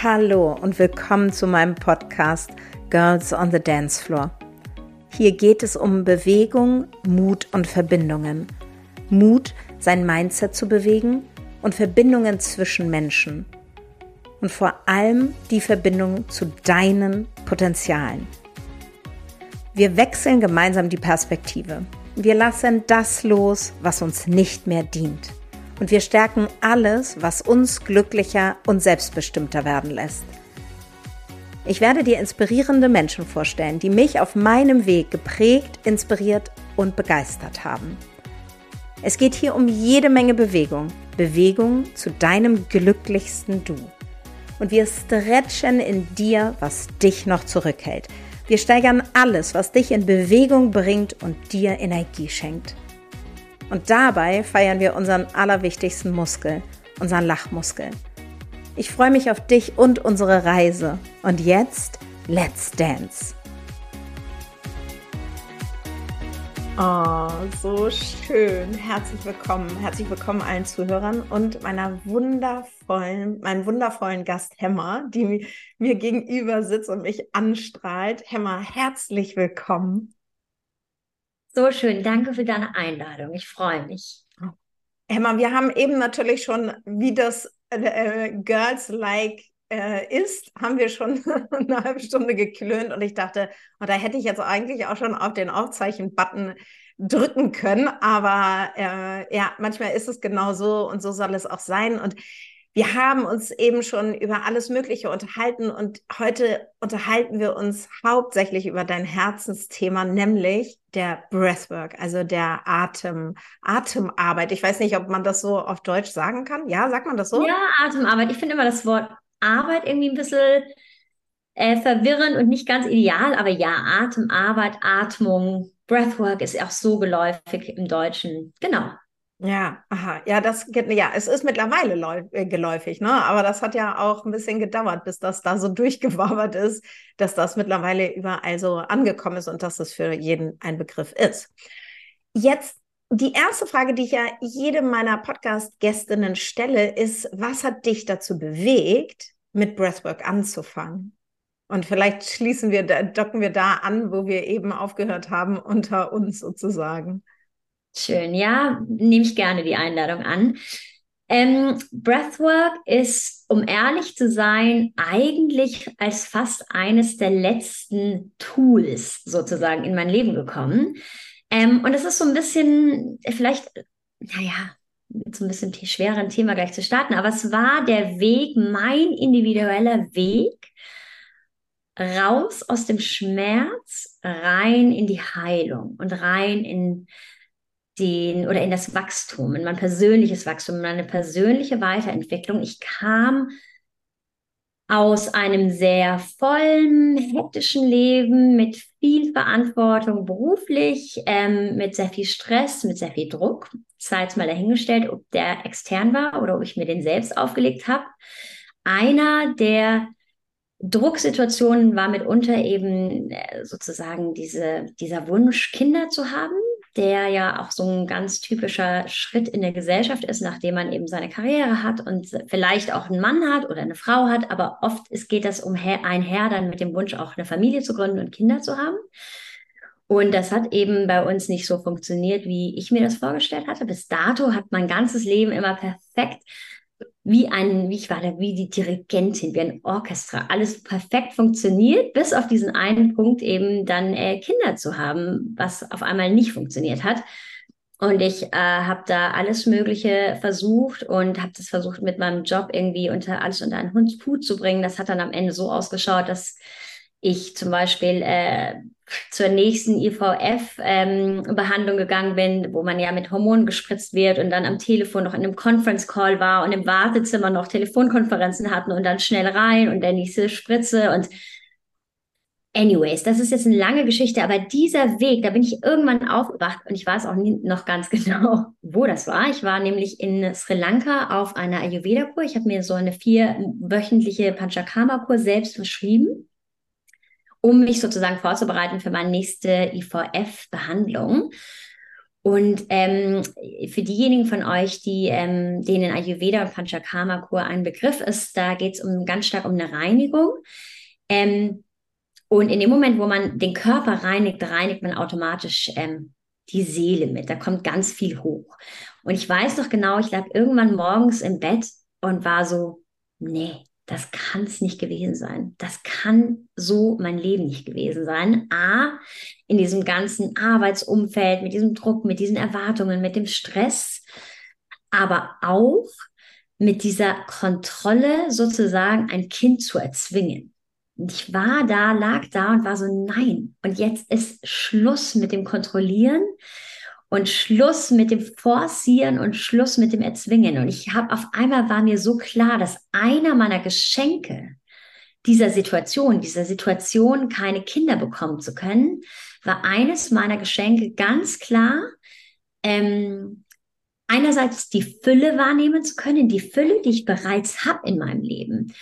Hallo und willkommen zu meinem Podcast Girls on the Dance Floor. Hier geht es um Bewegung, Mut und Verbindungen. Mut, sein Mindset zu bewegen und Verbindungen zwischen Menschen. Und vor allem die Verbindung zu deinen Potenzialen. Wir wechseln gemeinsam die Perspektive. Wir lassen das los, was uns nicht mehr dient. Und wir stärken alles, was uns glücklicher und selbstbestimmter werden lässt. Ich werde dir inspirierende Menschen vorstellen, die mich auf meinem Weg geprägt, inspiriert und begeistert haben. Es geht hier um jede Menge Bewegung. Bewegung zu deinem glücklichsten Du. Und wir stretchen in dir, was dich noch zurückhält. Wir steigern alles, was dich in Bewegung bringt und dir Energie schenkt. Und dabei feiern wir unseren allerwichtigsten Muskel, unseren Lachmuskel. Ich freue mich auf dich und unsere Reise. Und jetzt, let's dance! Oh, so schön. Herzlich willkommen. Herzlich willkommen allen Zuhörern und meiner wundervollen, meinen wundervollen Gast Hemmer, die mir gegenüber sitzt und mich anstrahlt. Hemmer, herzlich willkommen. So schön. Danke für deine Einladung. Ich freue mich. Hemmer, wir haben eben natürlich schon, wie das äh, Girls Like äh, ist, haben wir schon eine halbe Stunde geklönt und ich dachte, oh, da hätte ich jetzt eigentlich auch schon auf den Aufzeichen-Button drücken können. Aber äh, ja, manchmal ist es genau so und so soll es auch sein. Und wir haben uns eben schon über alles Mögliche unterhalten und heute unterhalten wir uns hauptsächlich über dein Herzensthema, nämlich der Breathwork, also der Atem, Atemarbeit. Ich weiß nicht, ob man das so auf Deutsch sagen kann. Ja, sagt man das so? Ja, Atemarbeit. Ich finde immer das Wort Arbeit irgendwie ein bisschen äh, verwirrend und nicht ganz ideal, aber ja, Atemarbeit, Atmung, Breathwork ist auch so geläufig im Deutschen. Genau. Ja, aha, ja, das ja, es ist mittlerweile äh, geläufig, ne? Aber das hat ja auch ein bisschen gedauert, bis das da so durchgewabert ist, dass das mittlerweile überall so angekommen ist und dass das für jeden ein Begriff ist. Jetzt die erste Frage, die ich ja jedem meiner Podcast-Gästinnen stelle, ist, was hat dich dazu bewegt, mit Breathwork anzufangen? Und vielleicht schließen wir, docken wir da an, wo wir eben aufgehört haben, unter uns sozusagen. Schön, ja, nehme ich gerne die Einladung an. Ähm, Breathwork ist, um ehrlich zu sein, eigentlich als fast eines der letzten Tools sozusagen in mein Leben gekommen. Ähm, und es ist so ein bisschen, vielleicht, naja, so ein bisschen schweren Thema gleich zu starten, aber es war der Weg, mein individueller Weg, raus aus dem Schmerz, rein in die Heilung und rein in den oder in das Wachstum, in mein persönliches Wachstum, in meine persönliche Weiterentwicklung. Ich kam aus einem sehr vollen, hektischen Leben mit viel Verantwortung beruflich, ähm, mit sehr viel Stress, mit sehr viel Druck. Sei jetzt mal dahingestellt, ob der extern war oder ob ich mir den selbst aufgelegt habe. Einer der Drucksituationen war mitunter eben äh, sozusagen diese, dieser Wunsch, Kinder zu haben, der ja auch so ein ganz typischer Schritt in der Gesellschaft ist, nachdem man eben seine Karriere hat und vielleicht auch einen Mann hat oder eine Frau hat, aber oft ist, geht das einher dann mit dem Wunsch, auch eine Familie zu gründen und Kinder zu haben. Und das hat eben bei uns nicht so funktioniert, wie ich mir das vorgestellt hatte. Bis dato hat mein ganzes Leben immer perfekt wie ein, wie ich war da, wie die Dirigentin, wie ein Orchester, alles perfekt funktioniert, bis auf diesen einen Punkt eben dann äh, Kinder zu haben, was auf einmal nicht funktioniert hat. Und ich äh, habe da alles Mögliche versucht und habe das versucht mit meinem Job irgendwie unter alles unter einen Hut zu bringen. Das hat dann am Ende so ausgeschaut, dass ich zum Beispiel äh, zur nächsten IVF-Behandlung ähm, gegangen bin, wo man ja mit Hormonen gespritzt wird und dann am Telefon noch in einem Conference Call war und im Wartezimmer noch Telefonkonferenzen hatten und dann schnell rein und der nächste Spritze und Anyways, das ist jetzt eine lange Geschichte, aber dieser Weg, da bin ich irgendwann aufgewacht und ich weiß auch nie, noch ganz genau, wo das war. Ich war nämlich in Sri Lanka auf einer Ayurveda-Kur. Ich habe mir so eine vierwöchentliche Panchakarma-Kur selbst verschrieben um mich sozusagen vorzubereiten für meine nächste IVF-Behandlung. Und ähm, für diejenigen von euch, die ähm, denen Ayurveda und Panchakarma-Kur ein Begriff ist, da geht es um, ganz stark um eine Reinigung. Ähm, und in dem Moment, wo man den Körper reinigt, reinigt man automatisch ähm, die Seele mit. Da kommt ganz viel hoch. Und ich weiß noch genau, ich lag irgendwann morgens im Bett und war so, nee, das kann es nicht gewesen sein. Das kann so mein Leben nicht gewesen sein. A, in diesem ganzen Arbeitsumfeld, mit diesem Druck, mit diesen Erwartungen, mit dem Stress, aber auch mit dieser Kontrolle sozusagen ein Kind zu erzwingen. Ich war da, lag da und war so, nein. Und jetzt ist Schluss mit dem Kontrollieren und Schluss mit dem Forcieren und Schluss mit dem Erzwingen. Und ich habe auf einmal war mir so klar, dass einer meiner Geschenke dieser Situation, dieser Situation keine Kinder bekommen zu können, war eines meiner Geschenke ganz klar, ähm, einerseits die Fülle wahrnehmen zu können, die Fülle, die ich bereits habe in meinem Leben,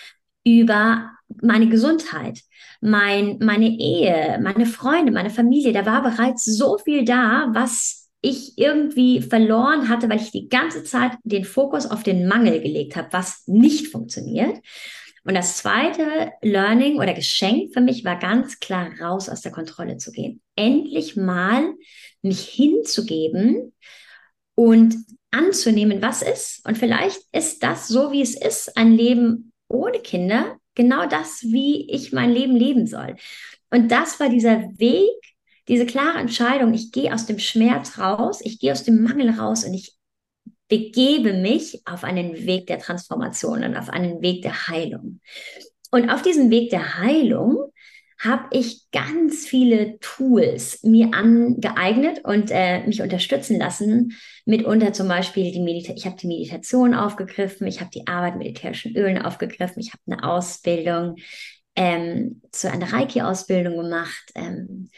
über meine Gesundheit, mein, meine Ehe, meine Freunde, meine Familie. Da war bereits so viel da, was ich irgendwie verloren hatte, weil ich die ganze Zeit den Fokus auf den Mangel gelegt habe, was nicht funktioniert. Und das zweite Learning oder Geschenk für mich war ganz klar, raus aus der Kontrolle zu gehen. Endlich mal mich hinzugeben und anzunehmen, was ist. Und vielleicht ist das so, wie es ist, ein Leben ohne Kinder, genau das, wie ich mein Leben leben soll. Und das war dieser Weg, diese klare Entscheidung, ich gehe aus dem Schmerz raus, ich gehe aus dem Mangel raus und ich begebe mich auf einen Weg der Transformation und auf einen Weg der Heilung. Und auf diesem Weg der Heilung habe ich ganz viele Tools mir angeeignet und äh, mich unterstützen lassen. Mitunter zum Beispiel die Medita ich habe die Meditation aufgegriffen, ich habe die Arbeit mit ätherischen Ölen aufgegriffen, ich habe eine Ausbildung ähm, zu einer Reiki-Ausbildung gemacht. Ähm,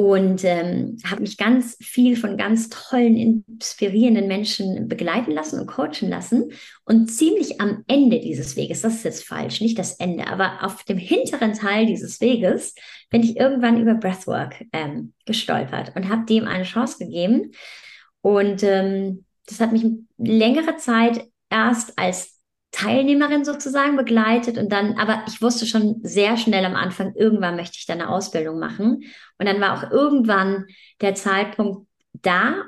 und ähm, habe mich ganz viel von ganz tollen, inspirierenden Menschen begleiten lassen und coachen lassen. Und ziemlich am Ende dieses Weges, das ist jetzt falsch, nicht das Ende, aber auf dem hinteren Teil dieses Weges bin ich irgendwann über Breathwork ähm, gestolpert und habe dem eine Chance gegeben. Und ähm, das hat mich längere Zeit erst als Teilnehmerin sozusagen begleitet und dann, aber ich wusste schon sehr schnell am Anfang, irgendwann möchte ich da eine Ausbildung machen. Und dann war auch irgendwann der Zeitpunkt da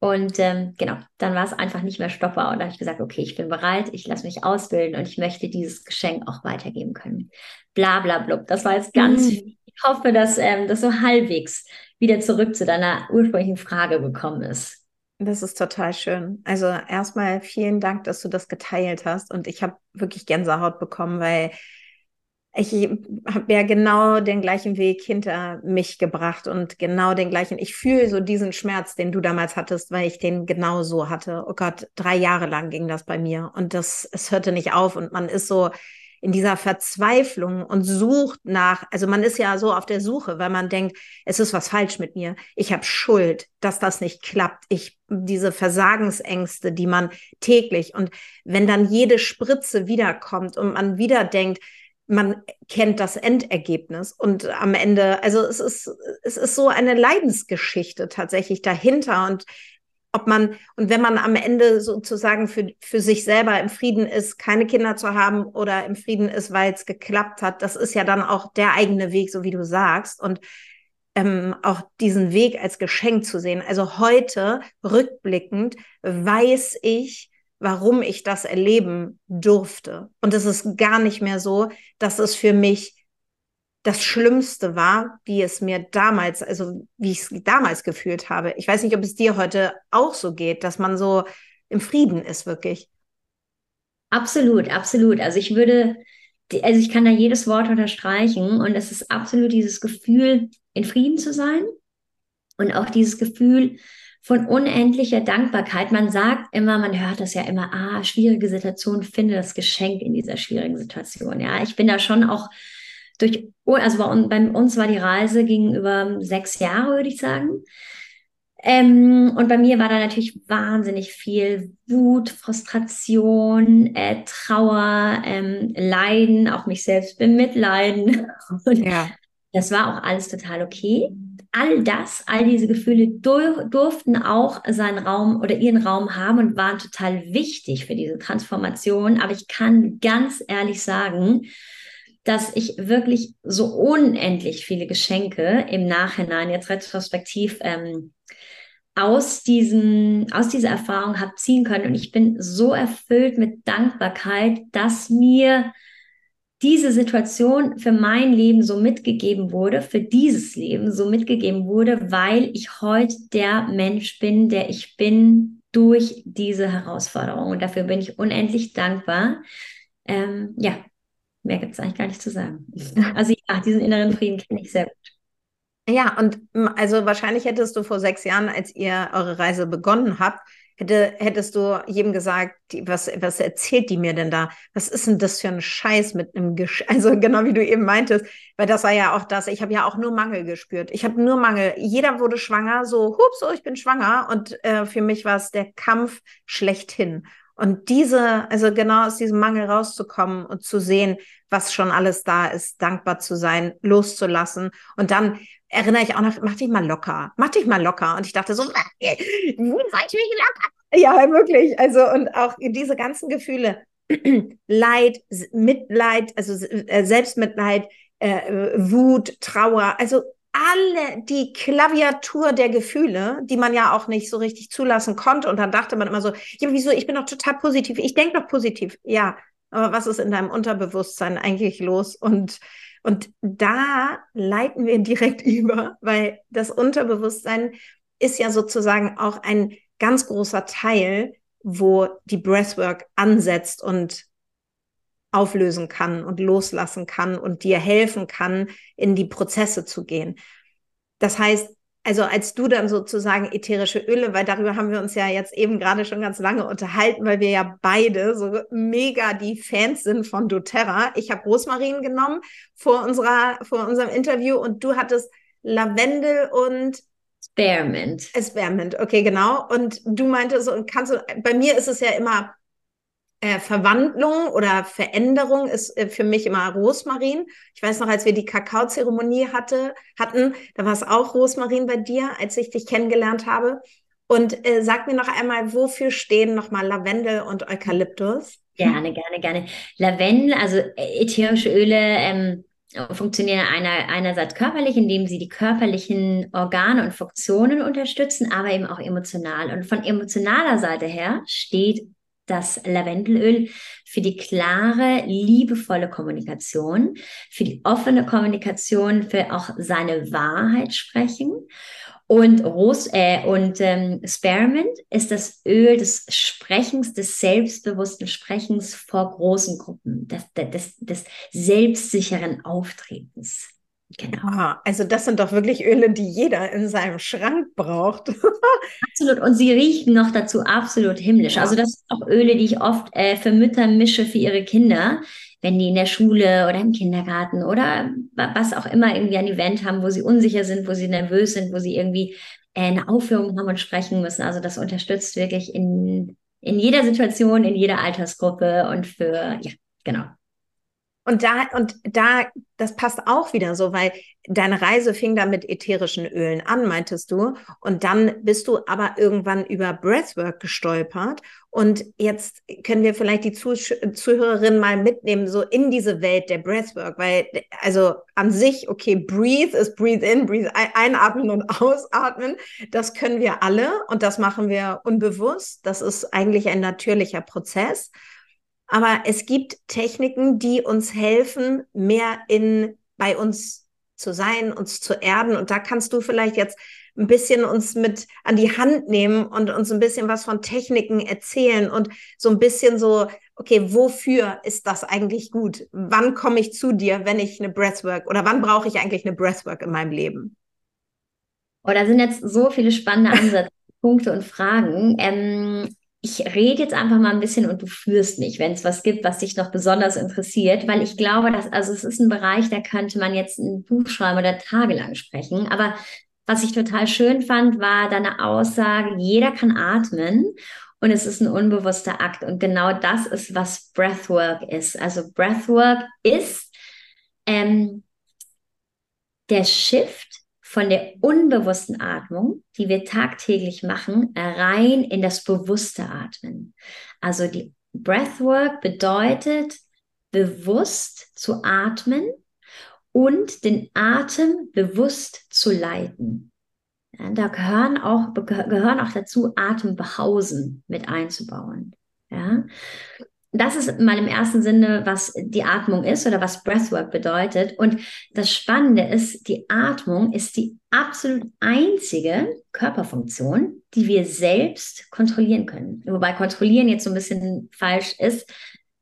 und ähm, genau, dann war es einfach nicht mehr stoppbar. Und da habe ich gesagt, okay, ich bin bereit, ich lasse mich ausbilden und ich möchte dieses Geschenk auch weitergeben können. Bla bla blub. Das war jetzt ganz mhm. viel. Ich hoffe, dass ähm, das so halbwegs wieder zurück zu deiner ursprünglichen Frage gekommen ist. Das ist total schön. Also erstmal vielen Dank, dass du das geteilt hast. Und ich habe wirklich Gänsehaut bekommen, weil ich habe ja genau den gleichen Weg hinter mich gebracht und genau den gleichen. Ich fühle so diesen Schmerz, den du damals hattest, weil ich den genau so hatte. Oh Gott, drei Jahre lang ging das bei mir und das, es hörte nicht auf und man ist so, in dieser Verzweiflung und sucht nach, also man ist ja so auf der Suche, weil man denkt, es ist was falsch mit mir. Ich habe Schuld, dass das nicht klappt. Ich diese Versagensängste, die man täglich und wenn dann jede Spritze wiederkommt und man wieder denkt, man kennt das Endergebnis und am Ende, also es ist, es ist so eine Leidensgeschichte tatsächlich dahinter und ob man, und wenn man am Ende sozusagen für, für sich selber im Frieden ist, keine Kinder zu haben oder im Frieden ist, weil es geklappt hat, das ist ja dann auch der eigene Weg, so wie du sagst. Und ähm, auch diesen Weg als Geschenk zu sehen. Also heute, rückblickend, weiß ich, warum ich das erleben durfte. Und es ist gar nicht mehr so, dass es für mich das Schlimmste war, wie es mir damals, also wie ich es damals gefühlt habe. Ich weiß nicht, ob es dir heute auch so geht, dass man so im Frieden ist, wirklich. Absolut, absolut. Also ich würde, also ich kann da jedes Wort unterstreichen und es ist absolut dieses Gefühl, in Frieden zu sein und auch dieses Gefühl von unendlicher Dankbarkeit. Man sagt immer, man hört das ja immer, ah, schwierige Situation, finde das Geschenk in dieser schwierigen Situation. Ja, ich bin da schon auch durch, also bei, bei uns war die Reise ging über sechs Jahre, würde ich sagen. Ähm, und bei mir war da natürlich wahnsinnig viel Wut, Frustration, äh, Trauer, ähm, Leiden, auch mich selbst bemitleiden. Und ja. das war auch alles total okay. all das, all diese Gefühle dur durften auch seinen Raum oder ihren Raum haben und waren total wichtig für diese Transformation. Aber ich kann ganz ehrlich sagen, dass ich wirklich so unendlich viele Geschenke im Nachhinein, jetzt retrospektiv, ähm, aus, diesen, aus dieser Erfahrung habe ziehen können. Und ich bin so erfüllt mit Dankbarkeit, dass mir diese Situation für mein Leben so mitgegeben wurde, für dieses Leben so mitgegeben wurde, weil ich heute der Mensch bin, der ich bin durch diese Herausforderung. Und dafür bin ich unendlich dankbar. Ähm, ja, mehr gibt es eigentlich gar nicht zu sagen. Also ja, diesen inneren Frieden kenne ich sehr gut. Ja, und also wahrscheinlich hättest du vor sechs Jahren, als ihr eure Reise begonnen habt, hätte, hättest du jedem gesagt, die, was, was erzählt die mir denn da? Was ist denn das für ein Scheiß mit einem Gesch Also genau wie du eben meintest, weil das war ja auch das, ich habe ja auch nur Mangel gespürt. Ich habe nur Mangel. Jeder wurde schwanger, so, hups, oh, ich bin schwanger. Und äh, für mich war es der Kampf schlechthin. Und diese, also genau aus diesem Mangel rauszukommen und zu sehen, was schon alles da ist, dankbar zu sein, loszulassen. Und dann erinnere ich auch noch, mach dich mal locker, mach dich mal locker. Und ich dachte so, wie ich mich locker? Ja, wirklich. Also, und auch diese ganzen Gefühle, Leid, Mitleid, also äh, Selbstmitleid, äh, Wut, Trauer, also alle die Klaviatur der Gefühle, die man ja auch nicht so richtig zulassen konnte. Und dann dachte man immer so, ja, wieso, ich bin doch total positiv, ich denke doch positiv. Ja, aber was ist in deinem Unterbewusstsein eigentlich los? Und, und da leiten wir direkt über, weil das Unterbewusstsein ist ja sozusagen auch ein ganz großer Teil, wo die Breathwork ansetzt und auflösen kann und loslassen kann und dir helfen kann, in die Prozesse zu gehen. Das heißt, also als du dann sozusagen ätherische Öle, weil darüber haben wir uns ja jetzt eben gerade schon ganz lange unterhalten, weil wir ja beide so mega die Fans sind von doTERRA. Ich habe Rosmarin genommen vor unserer vor unserem Interview und du hattest Lavendel und Spearmint. Spearmint, okay, genau. Und du meintest, und kannst du, bei mir ist es ja immer äh, Verwandlung oder Veränderung ist äh, für mich immer Rosmarin. Ich weiß noch, als wir die Kakaozeremonie hatte, hatten, da war es auch Rosmarin bei dir, als ich dich kennengelernt habe. Und äh, sag mir noch einmal, wofür stehen nochmal Lavendel und Eukalyptus? Gerne, gerne, gerne. Lavendel, also äh, ätherische Öle, ähm, funktionieren einer, einerseits körperlich, indem sie die körperlichen Organe und Funktionen unterstützen, aber eben auch emotional. Und von emotionaler Seite her steht das Lavendelöl für die klare, liebevolle Kommunikation, für die offene Kommunikation, für auch seine Wahrheit sprechen. Und, Ros äh, und ähm, Spearmint ist das Öl des Sprechens, des selbstbewussten Sprechens vor großen Gruppen, des, des, des selbstsicheren Auftretens. Genau. Ah, also das sind doch wirklich Öle, die jeder in seinem Schrank braucht. absolut. Und sie riechen noch dazu absolut himmlisch. Ja. Also das sind auch Öle, die ich oft äh, für Mütter mische für ihre Kinder, wenn die in der Schule oder im Kindergarten oder was auch immer irgendwie ein Event haben, wo sie unsicher sind, wo sie nervös sind, wo sie irgendwie äh, eine Aufführung haben und sprechen müssen. Also das unterstützt wirklich in, in jeder Situation, in jeder Altersgruppe und für, ja, genau. Und da, und da, das passt auch wieder so, weil deine Reise fing dann mit ätherischen Ölen an, meintest du. Und dann bist du aber irgendwann über Breathwork gestolpert. Und jetzt können wir vielleicht die Zuh Zuhörerinnen mal mitnehmen, so in diese Welt der Breathwork, weil, also an sich, okay, breathe ist breathe in, breathe einatmen und ausatmen. Das können wir alle und das machen wir unbewusst. Das ist eigentlich ein natürlicher Prozess. Aber es gibt Techniken, die uns helfen, mehr in bei uns zu sein, uns zu erden. Und da kannst du vielleicht jetzt ein bisschen uns mit an die Hand nehmen und uns ein bisschen was von Techniken erzählen und so ein bisschen so, okay, wofür ist das eigentlich gut? Wann komme ich zu dir, wenn ich eine Breathwork oder wann brauche ich eigentlich eine Breathwork in meinem Leben? Oh, da sind jetzt so viele spannende Ansatzpunkte und Fragen. Ähm, ich rede jetzt einfach mal ein bisschen und du führst mich, wenn es was gibt, was dich noch besonders interessiert, weil ich glaube, dass, also es ist ein Bereich, da könnte man jetzt ein Buch schreiben oder tagelang sprechen. Aber was ich total schön fand, war deine Aussage, jeder kann atmen und es ist ein unbewusster Akt. Und genau das ist, was Breathwork ist. Also Breathwork ist ähm, der Shift von der unbewussten Atmung, die wir tagtäglich machen, rein in das bewusste Atmen. Also die Breathwork bedeutet, bewusst zu atmen und den Atem bewusst zu leiten. Ja, da gehören auch, gehören auch dazu, Atempausen mit einzubauen. Ja? Das ist mal im ersten Sinne, was die Atmung ist oder was Breathwork bedeutet. Und das Spannende ist, die Atmung ist die absolut einzige Körperfunktion, die wir selbst kontrollieren können. Wobei kontrollieren jetzt so ein bisschen falsch ist,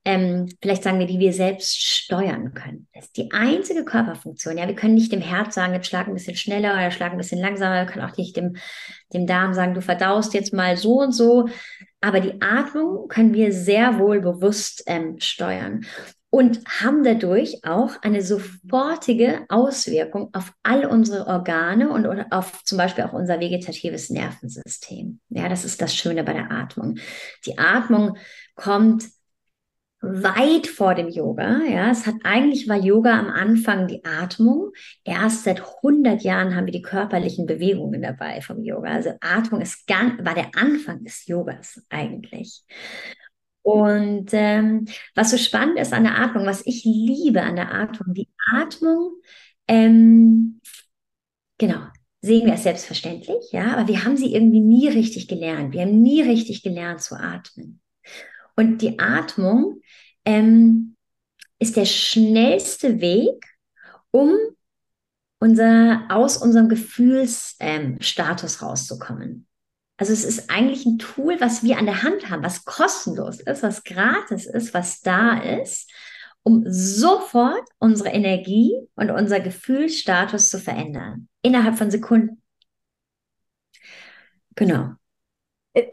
ähm, vielleicht sagen wir, die wir selbst steuern können. Das ist die einzige Körperfunktion. Ja, wir können nicht dem Herz sagen, jetzt schlag ein bisschen schneller oder schlag ein bisschen langsamer. Wir können auch nicht dem, dem Darm sagen, du verdaust jetzt mal so und so. Aber die Atmung können wir sehr wohl bewusst ähm, steuern und haben dadurch auch eine sofortige Auswirkung auf all unsere Organe und auf zum Beispiel auch unser vegetatives Nervensystem. Ja, das ist das Schöne bei der Atmung. Die Atmung kommt weit vor dem Yoga. Ja, es hat eigentlich war Yoga am Anfang die Atmung. Erst seit 100 Jahren haben wir die körperlichen Bewegungen dabei vom Yoga. Also Atmung ist ganz, war der Anfang des Yogas eigentlich. Und ähm, was so spannend ist an der Atmung, was ich liebe an der Atmung, die Atmung, ähm, genau, sehen wir es selbstverständlich, ja, aber wir haben sie irgendwie nie richtig gelernt. Wir haben nie richtig gelernt zu atmen. Und die Atmung ähm, ist der schnellste Weg, um unser, aus unserem Gefühlsstatus ähm, rauszukommen. Also es ist eigentlich ein Tool, was wir an der Hand haben, was kostenlos ist, was gratis ist, was da ist, um sofort unsere Energie und unser Gefühlsstatus zu verändern. Innerhalb von Sekunden. Genau.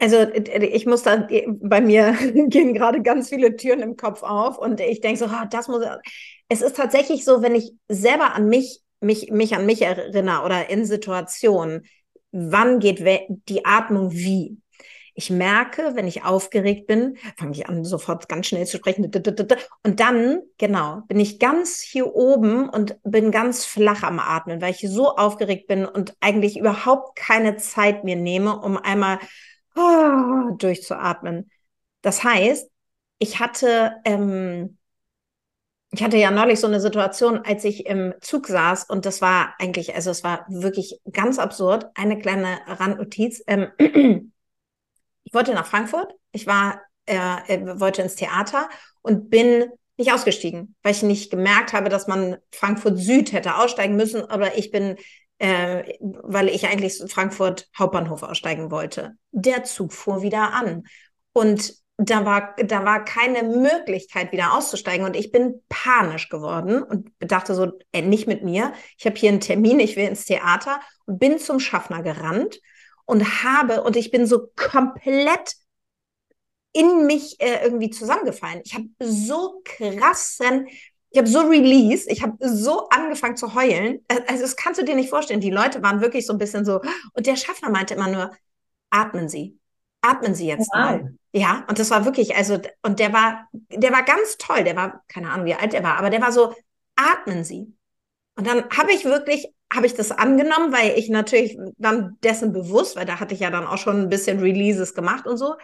Also ich muss da, bei mir gehen gerade ganz viele Türen im Kopf auf und ich denke so, oh, das muss, es ist tatsächlich so, wenn ich selber an mich, mich, mich an mich erinnere oder in Situationen, wann geht die Atmung wie? Ich merke, wenn ich aufgeregt bin, fange ich an, sofort ganz schnell zu sprechen. Und dann, genau, bin ich ganz hier oben und bin ganz flach am Atmen, weil ich so aufgeregt bin und eigentlich überhaupt keine Zeit mir nehme, um einmal durchzuatmen. Das heißt, ich hatte, ähm, ich hatte ja neulich so eine Situation, als ich im Zug saß und das war eigentlich, also es war wirklich ganz absurd. Eine kleine Randnotiz. Ähm, ich wollte nach Frankfurt. Ich war, äh, äh, wollte ins Theater und bin nicht ausgestiegen, weil ich nicht gemerkt habe, dass man Frankfurt Süd hätte aussteigen müssen, aber ich bin äh, weil ich eigentlich Frankfurt Hauptbahnhof aussteigen wollte. Der Zug fuhr wieder an. Und da war, da war keine Möglichkeit, wieder auszusteigen. Und ich bin panisch geworden und dachte so, äh, nicht mit mir. Ich habe hier einen Termin, ich will ins Theater und bin zum Schaffner gerannt und habe, und ich bin so komplett in mich äh, irgendwie zusammengefallen. Ich habe so krassen ich habe so Release, ich habe so angefangen zu heulen. Äh, also das kannst du dir nicht vorstellen. Die Leute waren wirklich so ein bisschen so. Und der Schaffner meinte immer nur, atmen Sie. Atmen Sie jetzt wow. mal. Ja, und das war wirklich, also, und der war, der war ganz toll. Der war, keine Ahnung, wie alt er war, aber der war so, atmen Sie. Und dann habe ich wirklich, habe ich das angenommen, weil ich natürlich dann dessen bewusst, weil da hatte ich ja dann auch schon ein bisschen Releases gemacht und so.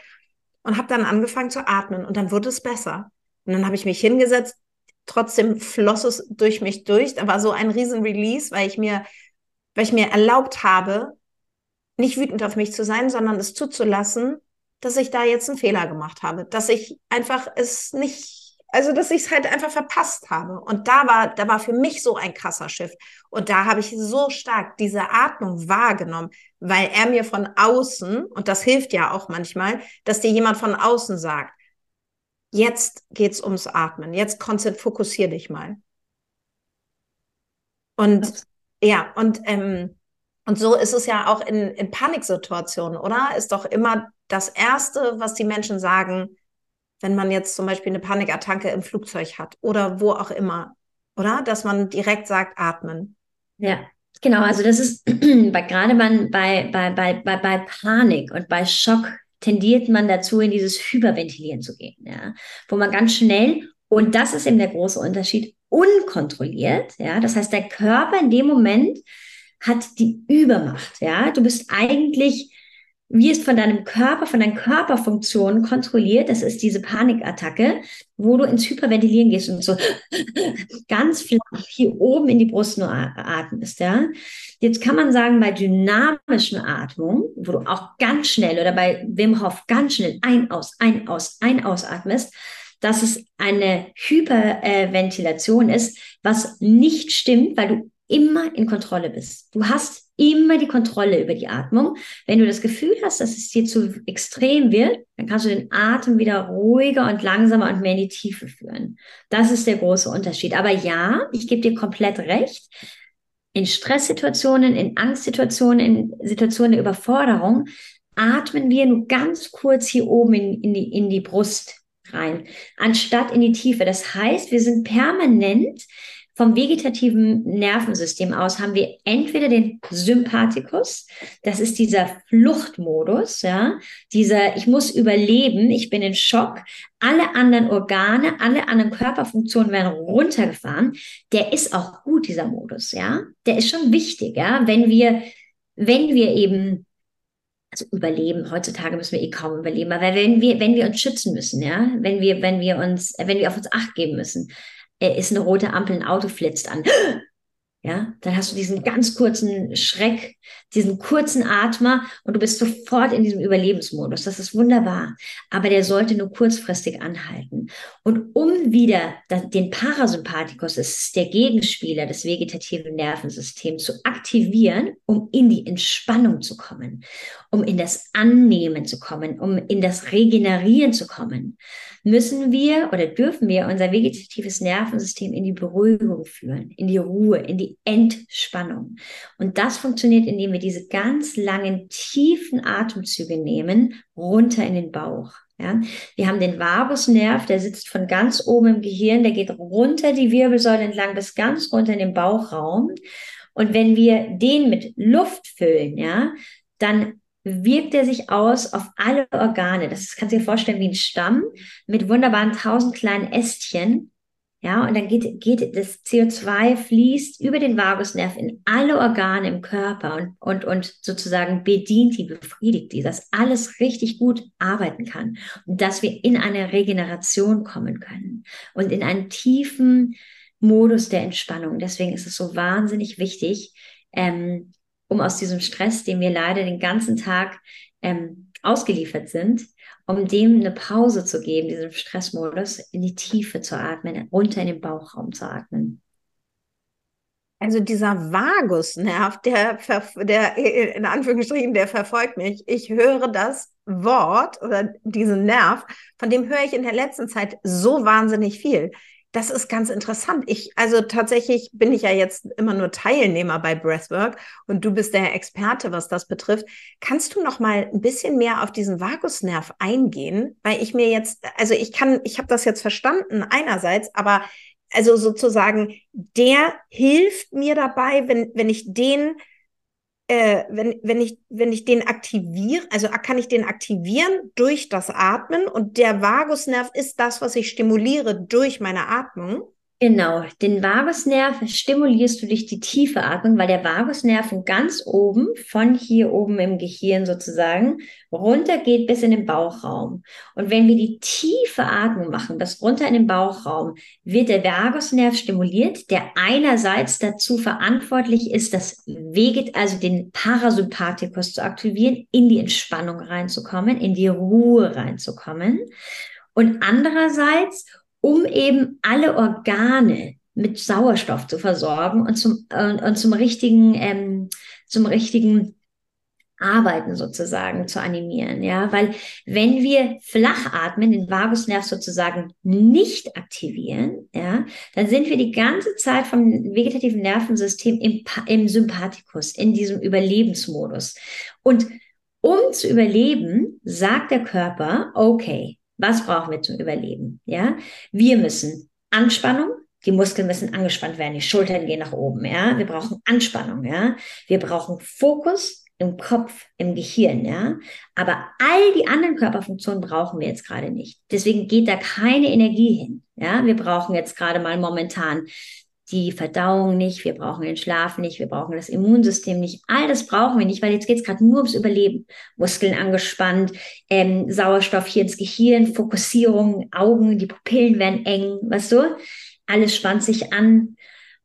Und habe dann angefangen zu atmen und dann wurde es besser. Und dann habe ich mich hingesetzt, trotzdem floss es durch mich durch. Da war so ein riesen Release, weil ich mir, weil ich mir erlaubt habe, nicht wütend auf mich zu sein, sondern es zuzulassen, dass ich da jetzt einen Fehler gemacht habe, dass ich einfach es nicht, also dass ich es halt einfach verpasst habe. Und da war, da war für mich so ein krasser Schiff. Und da habe ich so stark diese Atmung wahrgenommen, weil er mir von außen, und das hilft ja auch manchmal, dass dir jemand von außen sagt, jetzt geht's ums Atmen. Jetzt fokussier dich mal. Und ja, und, ähm, und so ist es ja auch in, in Paniksituationen, oder? Ist doch immer das Erste, was die Menschen sagen, wenn man jetzt zum Beispiel eine Panikattacke im Flugzeug hat oder wo auch immer, oder? Dass man direkt sagt, atmen. Ja, genau. Also das ist bei, gerade bei, bei, bei, bei, bei Panik und bei Schock tendiert man dazu, in dieses Hyperventilieren zu gehen, ja, wo man ganz schnell, und das ist eben der große Unterschied, unkontrolliert, ja, das heißt, der Körper in dem Moment hat die Übermacht, ja. Du bist eigentlich wirst von deinem Körper, von deinen Körperfunktionen kontrolliert. Das ist diese Panikattacke, wo du ins Hyperventilieren gehst und so ganz flach hier oben in die Brust nur atmest, ja. Jetzt kann man sagen, bei dynamischen Atmung, wo du auch ganz schnell oder bei Wim Hof ganz schnell ein, aus, ein, aus, ein, ausatmest, dass es eine Hyperventilation ist, was nicht stimmt, weil du immer in Kontrolle bist. Du hast immer die Kontrolle über die Atmung. Wenn du das Gefühl hast, dass es dir zu extrem wird, dann kannst du den Atem wieder ruhiger und langsamer und mehr in die Tiefe führen. Das ist der große Unterschied. Aber ja, ich gebe dir komplett recht. In Stresssituationen, in Angstsituationen, in Situationen der Überforderung atmen wir nur ganz kurz hier oben in, in, die, in die Brust rein, anstatt in die Tiefe. Das heißt, wir sind permanent vom vegetativen Nervensystem aus haben wir entweder den Sympathikus, das ist dieser Fluchtmodus, ja, dieser ich muss überleben, ich bin in Schock, alle anderen Organe, alle anderen Körperfunktionen werden runtergefahren. Der ist auch gut dieser Modus, ja? Der ist schon wichtig, ja, wenn wir wenn wir eben also überleben, heutzutage müssen wir eh kaum überleben, aber wenn wir, wenn wir uns schützen müssen, ja, wenn wir, wenn wir uns, wenn wir auf uns Acht geben müssen, ist eine rote Ampel, ein Auto flitzt an. Ja, dann hast du diesen ganz kurzen Schreck, diesen kurzen Atmer und du bist sofort in diesem Überlebensmodus. Das ist wunderbar. Aber der sollte nur kurzfristig anhalten. Und um wieder den Parasympathikus, das ist der Gegenspieler des vegetativen Nervensystems, zu aktivieren, um in die Entspannung zu kommen, um in das Annehmen zu kommen, um in das Regenerieren zu kommen, müssen wir oder dürfen wir unser vegetatives Nervensystem in die Beruhigung führen, in die Ruhe, in die Entspannung. Und das funktioniert, indem wir diese ganz langen, tiefen Atemzüge nehmen, runter in den Bauch. Ja, wir haben den Vagusnerv, der sitzt von ganz oben im Gehirn, der geht runter die Wirbelsäule entlang bis ganz runter in den Bauchraum. Und wenn wir den mit Luft füllen, ja, dann wirkt er sich aus auf alle Organe. Das kannst du dir vorstellen wie ein Stamm mit wunderbaren tausend kleinen Ästchen. Ja, und dann geht, geht das CO2 fließt über den Vagusnerv in alle Organe im Körper und, und, und sozusagen bedient die, befriedigt die, dass alles richtig gut arbeiten kann und dass wir in eine Regeneration kommen können und in einen tiefen Modus der Entspannung. Deswegen ist es so wahnsinnig wichtig, ähm, um aus diesem Stress, dem wir leider den ganzen Tag ähm, ausgeliefert sind, um dem eine Pause zu geben, diesem Stressmodus, in die Tiefe zu atmen, runter in den Bauchraum zu atmen. Also dieser Vagusnerv, der, der in Anführungsstrichen, der verfolgt mich. Ich höre das Wort oder diesen Nerv, von dem höre ich in der letzten Zeit so wahnsinnig viel. Das ist ganz interessant. Ich, also tatsächlich bin ich ja jetzt immer nur Teilnehmer bei Breathwork und du bist der Experte, was das betrifft. Kannst du noch mal ein bisschen mehr auf diesen Vagusnerv eingehen? Weil ich mir jetzt, also ich kann, ich habe das jetzt verstanden einerseits, aber also sozusagen, der hilft mir dabei, wenn, wenn ich den äh, wenn, wenn, ich, wenn ich den aktiviere, also kann ich den aktivieren durch das Atmen und der Vagusnerv ist das, was ich stimuliere durch meine Atmung. Genau, den Vagusnerv stimulierst du durch die tiefe Atmung, weil der Vagusnerv von ganz oben, von hier oben im Gehirn sozusagen, runter geht bis in den Bauchraum. Und wenn wir die tiefe Atmung machen, das runter in den Bauchraum, wird der Vagusnerv stimuliert, der einerseits dazu verantwortlich ist, das Veget, also den Parasympathikus zu aktivieren, in die Entspannung reinzukommen, in die Ruhe reinzukommen. Und andererseits um eben alle Organe mit Sauerstoff zu versorgen und zum, äh, und zum richtigen, ähm, zum richtigen Arbeiten sozusagen zu animieren, ja, weil wenn wir flach atmen, den Vagusnerv sozusagen nicht aktivieren, ja, dann sind wir die ganze Zeit vom vegetativen Nervensystem im, im Sympathikus, in diesem Überlebensmodus. Und um zu überleben, sagt der Körper, okay, was brauchen wir zum Überleben? Ja, wir müssen Anspannung. Die Muskeln müssen angespannt werden, die Schultern gehen nach oben, ja. Wir brauchen Anspannung, ja. Wir brauchen Fokus im Kopf, im Gehirn, ja. Aber all die anderen Körperfunktionen brauchen wir jetzt gerade nicht. Deswegen geht da keine Energie hin, ja. Wir brauchen jetzt gerade mal momentan die Verdauung nicht, wir brauchen den Schlaf nicht, wir brauchen das Immunsystem nicht. All das brauchen wir nicht, weil jetzt geht es gerade nur ums Überleben. Muskeln angespannt, ähm, Sauerstoff hier ins Gehirn, Fokussierung, Augen, die Pupillen werden eng, weißt du? Alles spannt sich an.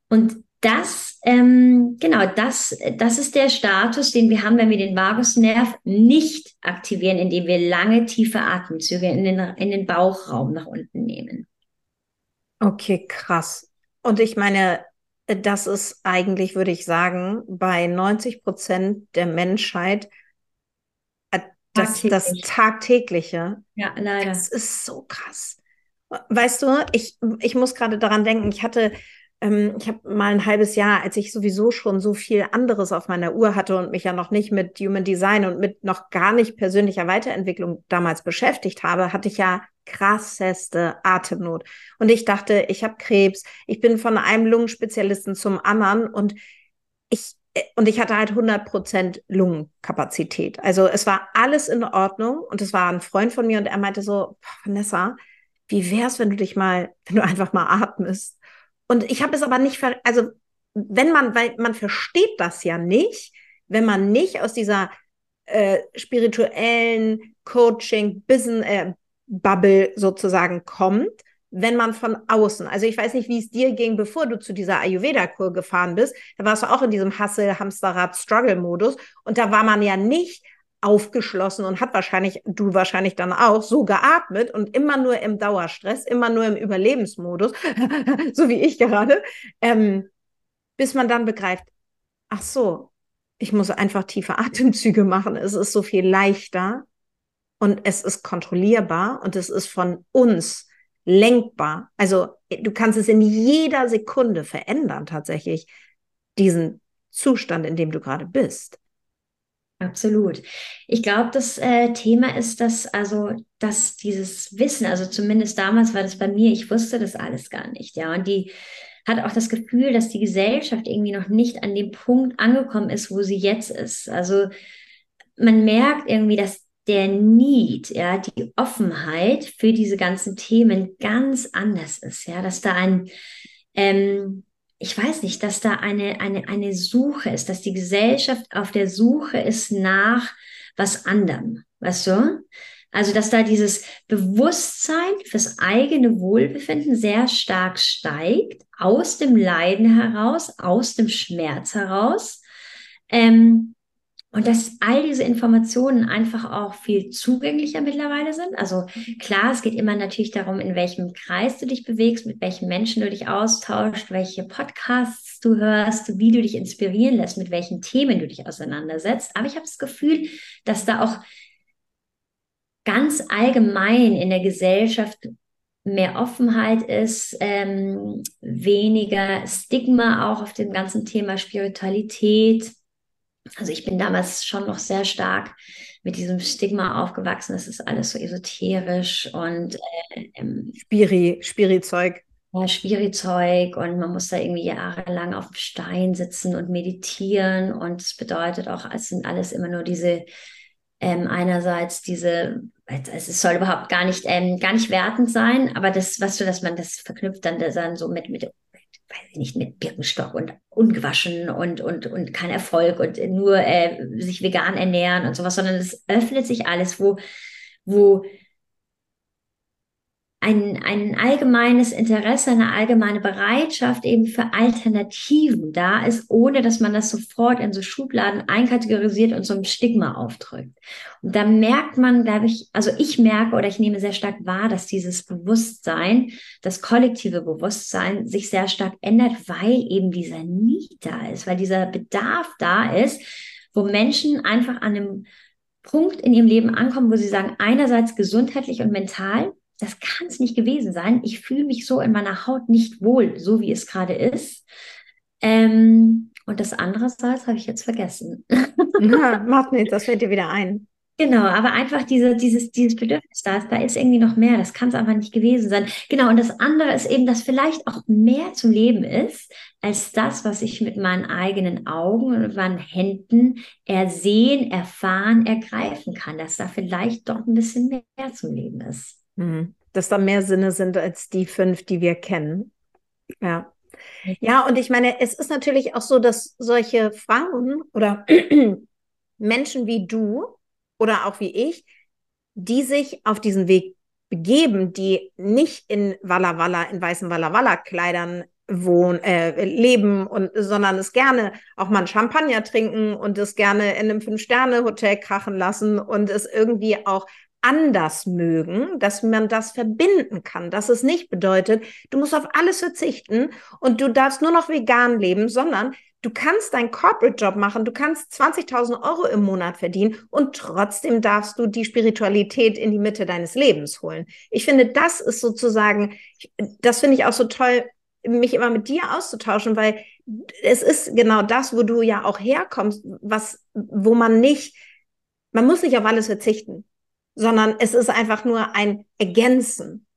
Und das, ähm, genau, das, das ist der Status, den wir haben, wenn wir den Vagusnerv nicht aktivieren, indem wir lange, tiefe Atemzüge in den, in den Bauchraum nach unten nehmen. Okay, krass. Und ich meine, das ist eigentlich, würde ich sagen, bei 90 Prozent der Menschheit äh, das, Tagtäglich. das Tagtägliche. Ja, leider. Das ist so krass. Weißt du, ich, ich muss gerade daran denken, ich hatte ähm, ich habe mal ein halbes Jahr, als ich sowieso schon so viel anderes auf meiner Uhr hatte und mich ja noch nicht mit Human Design und mit noch gar nicht persönlicher Weiterentwicklung damals beschäftigt habe, hatte ich ja krasseste Atemnot. Und ich dachte, ich habe Krebs. Ich bin von einem Lungenspezialisten zum anderen und ich äh, und ich hatte halt 100 Prozent Lungenkapazität. Also es war alles in Ordnung und es war ein Freund von mir und er meinte so, Vanessa, wie wär's, wenn du dich mal, wenn du einfach mal atmest? Und ich habe es aber nicht, ver also wenn man, weil man versteht das ja nicht, wenn man nicht aus dieser äh, spirituellen Coaching, Business äh, Bubble sozusagen kommt, wenn man von außen, also ich weiß nicht, wie es dir ging, bevor du zu dieser Ayurveda-Kur gefahren bist, da warst du auch in diesem Hustle, Hamsterrad, Struggle-Modus und da war man ja nicht aufgeschlossen und hat wahrscheinlich, du wahrscheinlich dann auch, so geatmet und immer nur im Dauerstress, immer nur im Überlebensmodus, so wie ich gerade, ähm, bis man dann begreift, ach so, ich muss einfach tiefe Atemzüge machen, es ist so viel leichter und es ist kontrollierbar und es ist von uns lenkbar. Also du kannst es in jeder Sekunde verändern tatsächlich, diesen Zustand, in dem du gerade bist. Absolut. Ich glaube, das äh, Thema ist, dass also, dass dieses Wissen, also zumindest damals war das bei mir, ich wusste das alles gar nicht, ja. Und die hat auch das Gefühl, dass die Gesellschaft irgendwie noch nicht an dem Punkt angekommen ist, wo sie jetzt ist. Also man merkt irgendwie, dass der Need, ja, die Offenheit für diese ganzen Themen ganz anders ist, ja, dass da ein ähm, ich weiß nicht, dass da eine, eine, eine Suche ist, dass die Gesellschaft auf der Suche ist nach was anderem, weißt du? Also, dass da dieses Bewusstsein fürs eigene Wohlbefinden sehr stark steigt, aus dem Leiden heraus, aus dem Schmerz heraus. Ähm, und dass all diese Informationen einfach auch viel zugänglicher mittlerweile sind. Also klar, es geht immer natürlich darum, in welchem Kreis du dich bewegst, mit welchen Menschen du dich austauschst, welche Podcasts du hörst, wie du dich inspirieren lässt, mit welchen Themen du dich auseinandersetzt. Aber ich habe das Gefühl, dass da auch ganz allgemein in der Gesellschaft mehr Offenheit ist, ähm, weniger Stigma auch auf dem ganzen Thema Spiritualität also ich bin damals schon noch sehr stark mit diesem Stigma aufgewachsen. Das ist alles so esoterisch und äh, ähm, Spiri, Spiri-Zeug. Ja, Spiri-Zeug und man muss da irgendwie jahrelang auf dem Stein sitzen und meditieren und es bedeutet auch, es sind alles immer nur diese ähm, einerseits diese, es soll überhaupt gar nicht, ähm, gar nicht wertend sein, aber das, was du, dass man das verknüpft dann, dann so mit, mit weiß ich nicht, mit Birkenstock und ungewaschen und, und, und kein Erfolg und nur äh, sich vegan ernähren und sowas, sondern es öffnet sich alles, wo, wo ein, ein allgemeines Interesse, eine allgemeine Bereitschaft eben für Alternativen da ist, ohne dass man das sofort in so Schubladen einkategorisiert und so ein Stigma aufdrückt. Und da merkt man, glaube ich, also ich merke oder ich nehme sehr stark wahr, dass dieses Bewusstsein, das kollektive Bewusstsein sich sehr stark ändert, weil eben dieser Need da ist, weil dieser Bedarf da ist, wo Menschen einfach an einem Punkt in ihrem Leben ankommen, wo sie sagen, einerseits gesundheitlich und mental, das kann es nicht gewesen sein. Ich fühle mich so in meiner Haut nicht wohl, so wie es gerade ist. Ähm, und das andere Salz habe ich jetzt vergessen. Na, macht nichts, das fällt dir wieder ein. Genau, aber einfach diese, dieses, dieses Bedürfnis da ist, da ist irgendwie noch mehr, das kann es einfach nicht gewesen sein. Genau, und das andere ist eben, dass vielleicht auch mehr zum Leben ist, als das, was ich mit meinen eigenen Augen und meinen Händen ersehen, erfahren, ergreifen kann, dass da vielleicht doch ein bisschen mehr zum Leben ist. Mhm. Dass da mehr Sinne sind als die fünf, die wir kennen. Ja. Ja, und ich meine, es ist natürlich auch so, dass solche Frauen oder Menschen wie du oder auch wie ich, die sich auf diesen Weg begeben, die nicht in Walla Walla, in weißen Walla Walla Kleidern wohnen, äh, leben und sondern es gerne auch mal ein Champagner trinken und es gerne in einem Fünf-Sterne-Hotel krachen lassen und es irgendwie auch anders mögen, dass man das verbinden kann, dass es nicht bedeutet, du musst auf alles verzichten und du darfst nur noch vegan leben, sondern du kannst deinen Corporate-Job machen, du kannst 20.000 Euro im Monat verdienen und trotzdem darfst du die Spiritualität in die Mitte deines Lebens holen. Ich finde, das ist sozusagen, das finde ich auch so toll, mich immer mit dir auszutauschen, weil es ist genau das, wo du ja auch herkommst, was, wo man nicht, man muss nicht auf alles verzichten, sondern es ist einfach nur ein Ergänzen.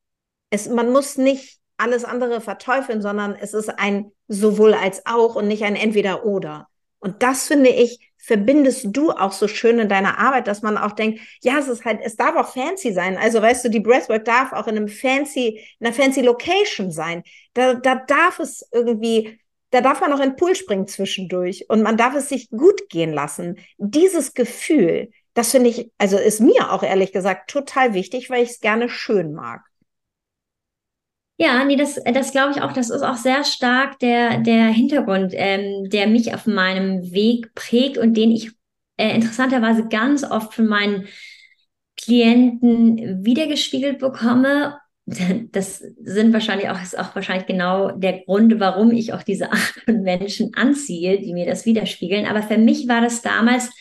Es, man muss nicht alles andere verteufeln, sondern es ist ein sowohl als auch und nicht ein entweder oder. Und das finde ich, verbindest du auch so schön in deiner Arbeit, dass man auch denkt, ja, es ist halt, es darf auch fancy sein. Also weißt du, die Breathwork darf auch in einem fancy, in einer fancy Location sein. Da, da darf es irgendwie, da darf man auch in den Pool springen zwischendurch und man darf es sich gut gehen lassen. Dieses Gefühl, das finde ich, also ist mir auch ehrlich gesagt total wichtig, weil ich es gerne schön mag. Ja, nee, das, das glaube ich auch, das ist auch sehr stark der, der Hintergrund, ähm, der mich auf meinem Weg prägt und den ich äh, interessanterweise ganz oft von meinen Klienten wiedergespiegelt bekomme. Das sind wahrscheinlich auch, ist auch wahrscheinlich genau der Grund, warum ich auch diese Art von Menschen anziehe, die mir das widerspiegeln. Aber für mich war das damals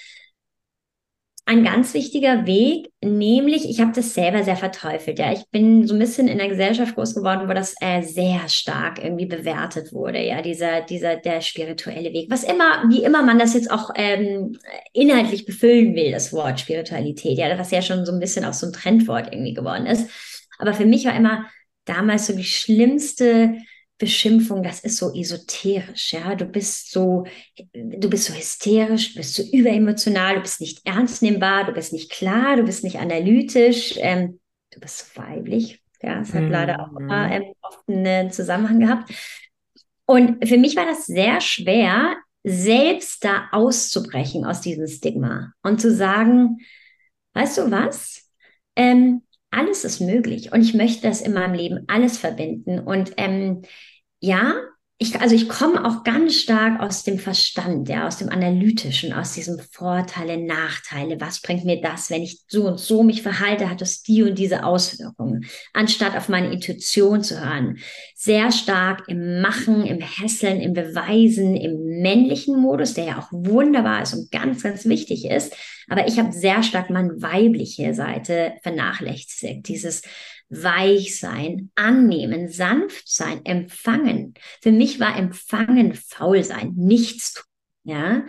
ein ganz wichtiger Weg, nämlich ich habe das selber sehr verteufelt. Ja, ich bin so ein bisschen in der Gesellschaft groß geworden, wo das äh, sehr stark irgendwie bewertet wurde. Ja, dieser dieser der spirituelle Weg, was immer wie immer man das jetzt auch ähm, inhaltlich befüllen will, das Wort Spiritualität. Ja, was ja schon so ein bisschen auch so ein Trendwort irgendwie geworden ist. Aber für mich war immer damals so die schlimmste Beschimpfung, das ist so esoterisch, ja. Du bist so, du bist so hysterisch, du bist so überemotional, du bist nicht ernst nehmbar, du bist nicht klar, du bist nicht analytisch, ähm, du bist so weiblich. Ja, es hat mhm. leider auch immer mhm. ähm, oft einen Zusammenhang gehabt. Und für mich war das sehr schwer, selbst da auszubrechen aus diesem Stigma und zu sagen, weißt du was? Ähm, alles ist möglich und ich möchte das in meinem Leben alles verbinden. Und ähm, ja, ich, also ich komme auch ganz stark aus dem Verstand, ja, aus dem Analytischen, aus diesem Vorteile, Nachteile. Was bringt mir das, wenn ich so und so mich verhalte, hat das die und diese Auswirkungen, anstatt auf meine Intuition zu hören. Sehr stark im Machen, im Hässeln, im Beweisen, im männlichen Modus, der ja auch wunderbar ist und ganz, ganz wichtig ist. Aber ich habe sehr stark meine weibliche Seite vernachlässigt. Dieses weich sein, annehmen, sanft sein, empfangen. Für mich war empfangen faul sein, nichts tun. Ja.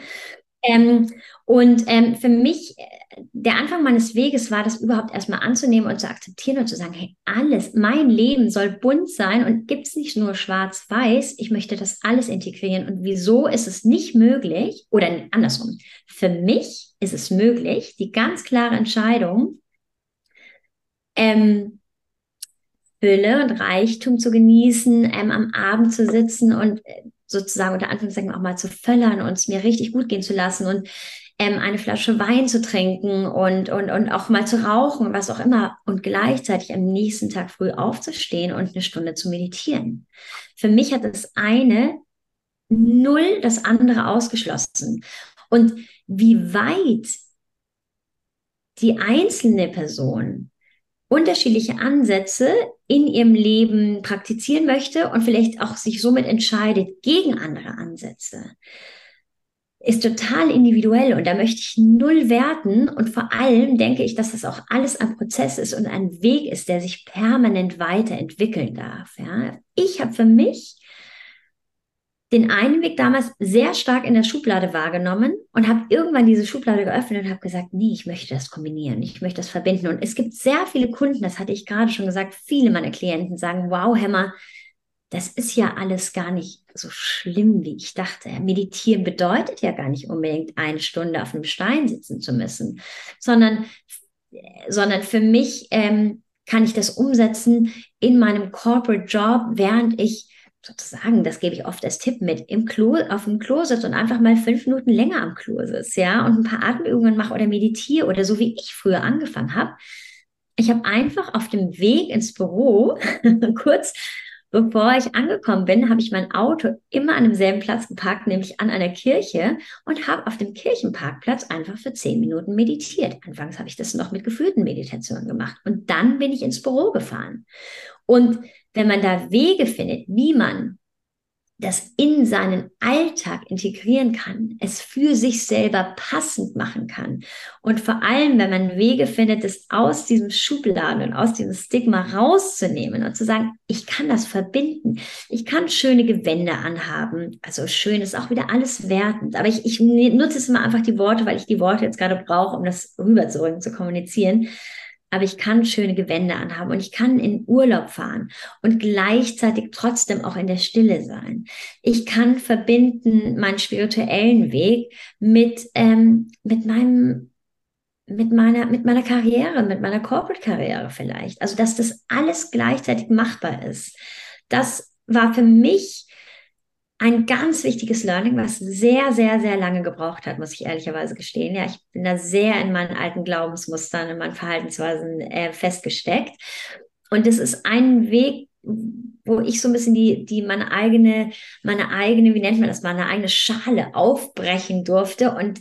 Ähm, und ähm, für mich, äh, der Anfang meines Weges war, das überhaupt erstmal anzunehmen und zu akzeptieren und zu sagen, hey, alles, mein Leben soll bunt sein und gibt es nicht nur schwarz-weiß, ich möchte das alles integrieren. Und wieso ist es nicht möglich, oder andersrum, für mich ist es möglich, die ganz klare Entscheidung, ähm, Fülle und Reichtum zu genießen, ähm, am Abend zu sitzen und äh, sozusagen unter Anführungszeichen auch mal zu völlern und es mir richtig gut gehen zu lassen und ähm, eine Flasche Wein zu trinken und, und, und auch mal zu rauchen, was auch immer, und gleichzeitig am nächsten Tag früh aufzustehen und eine Stunde zu meditieren. Für mich hat das eine null das andere ausgeschlossen. Und wie weit die einzelne Person unterschiedliche Ansätze in ihrem Leben praktizieren möchte und vielleicht auch sich somit entscheidet gegen andere Ansätze, ist total individuell und da möchte ich null werten und vor allem denke ich, dass das auch alles ein Prozess ist und ein Weg ist, der sich permanent weiterentwickeln darf. Ja. Ich habe für mich den einen Weg damals sehr stark in der Schublade wahrgenommen und habe irgendwann diese Schublade geöffnet und habe gesagt, nee, ich möchte das kombinieren, ich möchte das verbinden. Und es gibt sehr viele Kunden, das hatte ich gerade schon gesagt, viele meiner Klienten sagen, wow, Hämmer, das ist ja alles gar nicht so schlimm, wie ich dachte. Meditieren bedeutet ja gar nicht unbedingt eine Stunde auf einem Stein sitzen zu müssen, sondern, sondern für mich ähm, kann ich das umsetzen in meinem Corporate Job, während ich sozusagen, das gebe ich oft als Tipp mit, im Klo, auf dem Klo sitzt und einfach mal fünf Minuten länger am Klo sitzt, ja, und ein paar Atemübungen mache oder meditiere oder so wie ich früher angefangen habe. Ich habe einfach auf dem Weg ins Büro kurz Bevor ich angekommen bin, habe ich mein Auto immer an demselben Platz geparkt, nämlich an einer Kirche und habe auf dem Kirchenparkplatz einfach für zehn Minuten meditiert. Anfangs habe ich das noch mit geführten Meditationen gemacht und dann bin ich ins Büro gefahren. Und wenn man da Wege findet, wie man das in seinen Alltag integrieren kann, es für sich selber passend machen kann. Und vor allem, wenn man Wege findet, es aus diesem Schubladen und aus diesem Stigma rauszunehmen und zu sagen, ich kann das verbinden. Ich kann schöne Gewände anhaben. Also schön ist auch wieder alles wertend. Aber ich, ich nutze es immer einfach die Worte, weil ich die Worte jetzt gerade brauche, um das rüberzubringen, zu kommunizieren aber ich kann schöne Gewände anhaben und ich kann in Urlaub fahren und gleichzeitig trotzdem auch in der Stille sein. Ich kann verbinden meinen spirituellen Weg mit, ähm, mit meinem mit meiner, mit meiner Karriere, mit meiner Corporate-Karriere vielleicht. Also, dass das alles gleichzeitig machbar ist. Das war für mich ein ganz wichtiges Learning, was sehr, sehr, sehr lange gebraucht hat, muss ich ehrlicherweise gestehen. Ja, ich bin da sehr in meinen alten Glaubensmustern, in meinen Verhaltensweisen äh, festgesteckt. Und es ist ein Weg, wo ich so ein bisschen die, die meine eigene, meine eigene, wie nennt man das, meine eigene Schale aufbrechen durfte und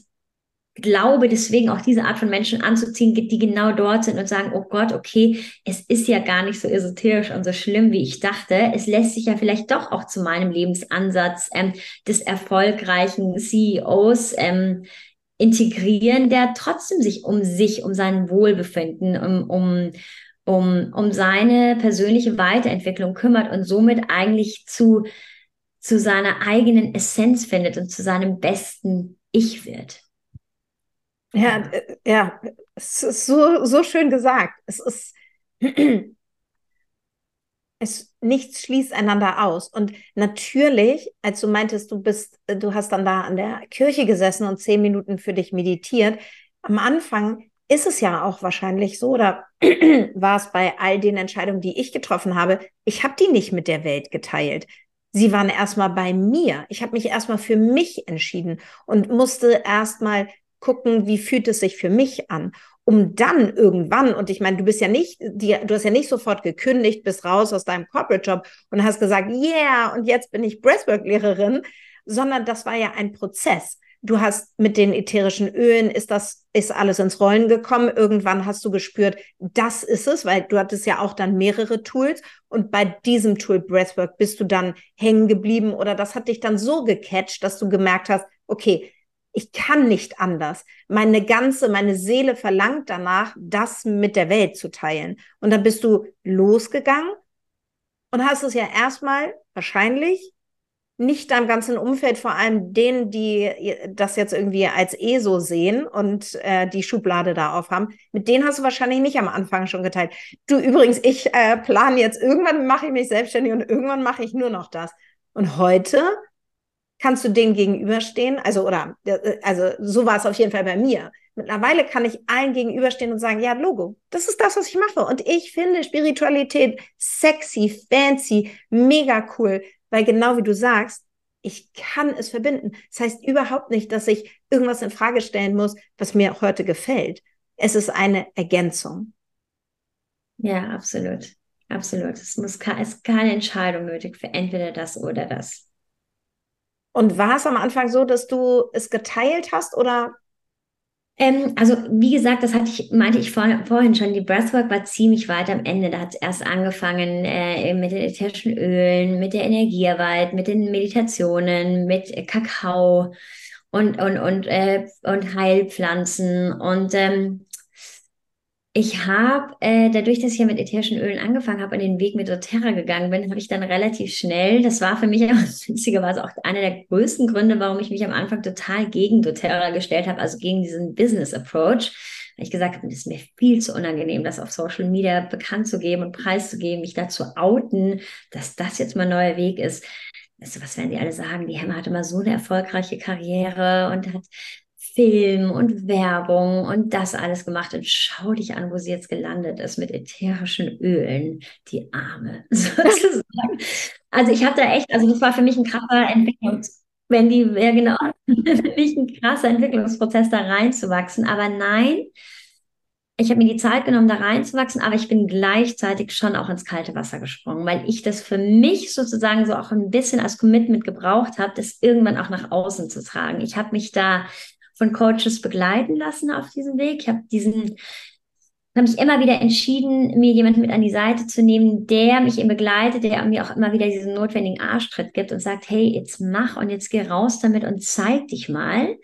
glaube deswegen auch diese Art von Menschen anzuziehen, die genau dort sind und sagen, oh Gott, okay, es ist ja gar nicht so esoterisch und so schlimm, wie ich dachte. Es lässt sich ja vielleicht doch auch zu meinem Lebensansatz ähm, des erfolgreichen CEOs ähm, integrieren, der trotzdem sich um sich, um sein Wohlbefinden, um, um um, um seine persönliche Weiterentwicklung kümmert und somit eigentlich zu, zu seiner eigenen Essenz findet und zu seinem besten Ich wird. Ja, äh, ja, es ist so, so schön gesagt. Es ist, es, nichts schließt einander aus. Und natürlich, als du meintest, du bist, du hast dann da an der Kirche gesessen und zehn Minuten für dich meditiert, am Anfang ist es ja auch wahrscheinlich so, oder war es bei all den Entscheidungen, die ich getroffen habe, ich habe die nicht mit der Welt geteilt. Sie waren erstmal bei mir. Ich habe mich erstmal für mich entschieden und musste erstmal gucken, wie fühlt es sich für mich an, um dann irgendwann, und ich meine, du bist ja nicht, die, du hast ja nicht sofort gekündigt, bist raus aus deinem Corporate Job und hast gesagt, yeah, und jetzt bin ich Breathwork-Lehrerin, sondern das war ja ein Prozess. Du hast mit den ätherischen Ölen, ist das, ist alles ins Rollen gekommen. Irgendwann hast du gespürt, das ist es, weil du hattest ja auch dann mehrere Tools und bei diesem Tool Breathwork bist du dann hängen geblieben oder das hat dich dann so gecatcht, dass du gemerkt hast, okay, ich kann nicht anders. Meine ganze, meine Seele verlangt danach, das mit der Welt zu teilen. Und dann bist du losgegangen und hast es ja erstmal wahrscheinlich nicht deinem ganzen Umfeld, vor allem denen, die das jetzt irgendwie als eh so sehen und äh, die Schublade da aufhaben, mit denen hast du wahrscheinlich nicht am Anfang schon geteilt. Du übrigens, ich äh, plane jetzt, irgendwann mache ich mich selbstständig und irgendwann mache ich nur noch das. Und heute kannst du denen gegenüberstehen? Also, oder, äh, also, so war es auf jeden Fall bei mir. Mittlerweile kann ich allen gegenüberstehen und sagen, ja, Logo, das ist das, was ich mache. Und ich finde Spiritualität sexy, fancy, mega cool, weil genau wie du sagst, ich kann es verbinden. Das heißt überhaupt nicht, dass ich irgendwas in Frage stellen muss, was mir heute gefällt. Es ist eine Ergänzung. Ja, absolut. Absolut. Es muss, es keine Entscheidung nötig für entweder das oder das. Und war es am Anfang so, dass du es geteilt hast oder? Ähm, also wie gesagt, das hatte ich, meinte ich vor, vorhin schon, die Breathwork war ziemlich weit am Ende. Da hat es erst angefangen äh, mit den ätherischen Ölen, mit der Energiearbeit, mit den Meditationen, mit Kakao und, und, und, äh, und Heilpflanzen. Und ähm, ich habe, äh, dadurch, dass ich ja mit ätherischen Ölen angefangen habe und den Weg mit doTERRA gegangen bin, habe ich dann relativ schnell, das war für mich witzigerweise auch einer der größten Gründe, warum ich mich am Anfang total gegen doTERRA gestellt habe, also gegen diesen Business Approach. Weil ich gesagt habe, das ist mir viel zu unangenehm, das auf Social Media bekannt zu geben und preiszugeben, mich dazu outen, dass das jetzt mein neuer Weg ist. Weißt du, was werden die alle sagen? Die Emma hatte immer so eine erfolgreiche Karriere und hat Film und Werbung und das alles gemacht und schau dich an, wo sie jetzt gelandet ist mit ätherischen Ölen, die Arme sozusagen. Also ich habe da echt, also das war für mich ein krasser Entwicklungs, wenn die, ja genau, nicht ein krasser Entwicklungsprozess da reinzuwachsen. Aber nein, ich habe mir die Zeit genommen, da reinzuwachsen, aber ich bin gleichzeitig schon auch ins kalte Wasser gesprungen, weil ich das für mich sozusagen so auch ein bisschen als Commitment gebraucht habe, das irgendwann auch nach außen zu tragen. Ich habe mich da von Coaches begleiten lassen auf diesem Weg. Ich habe diesen habe mich immer wieder entschieden, mir jemanden mit an die Seite zu nehmen, der mich eben begleitet, der mir auch immer wieder diesen notwendigen Arschtritt gibt und sagt, hey, jetzt mach und jetzt geh raus damit und zeig dich mal.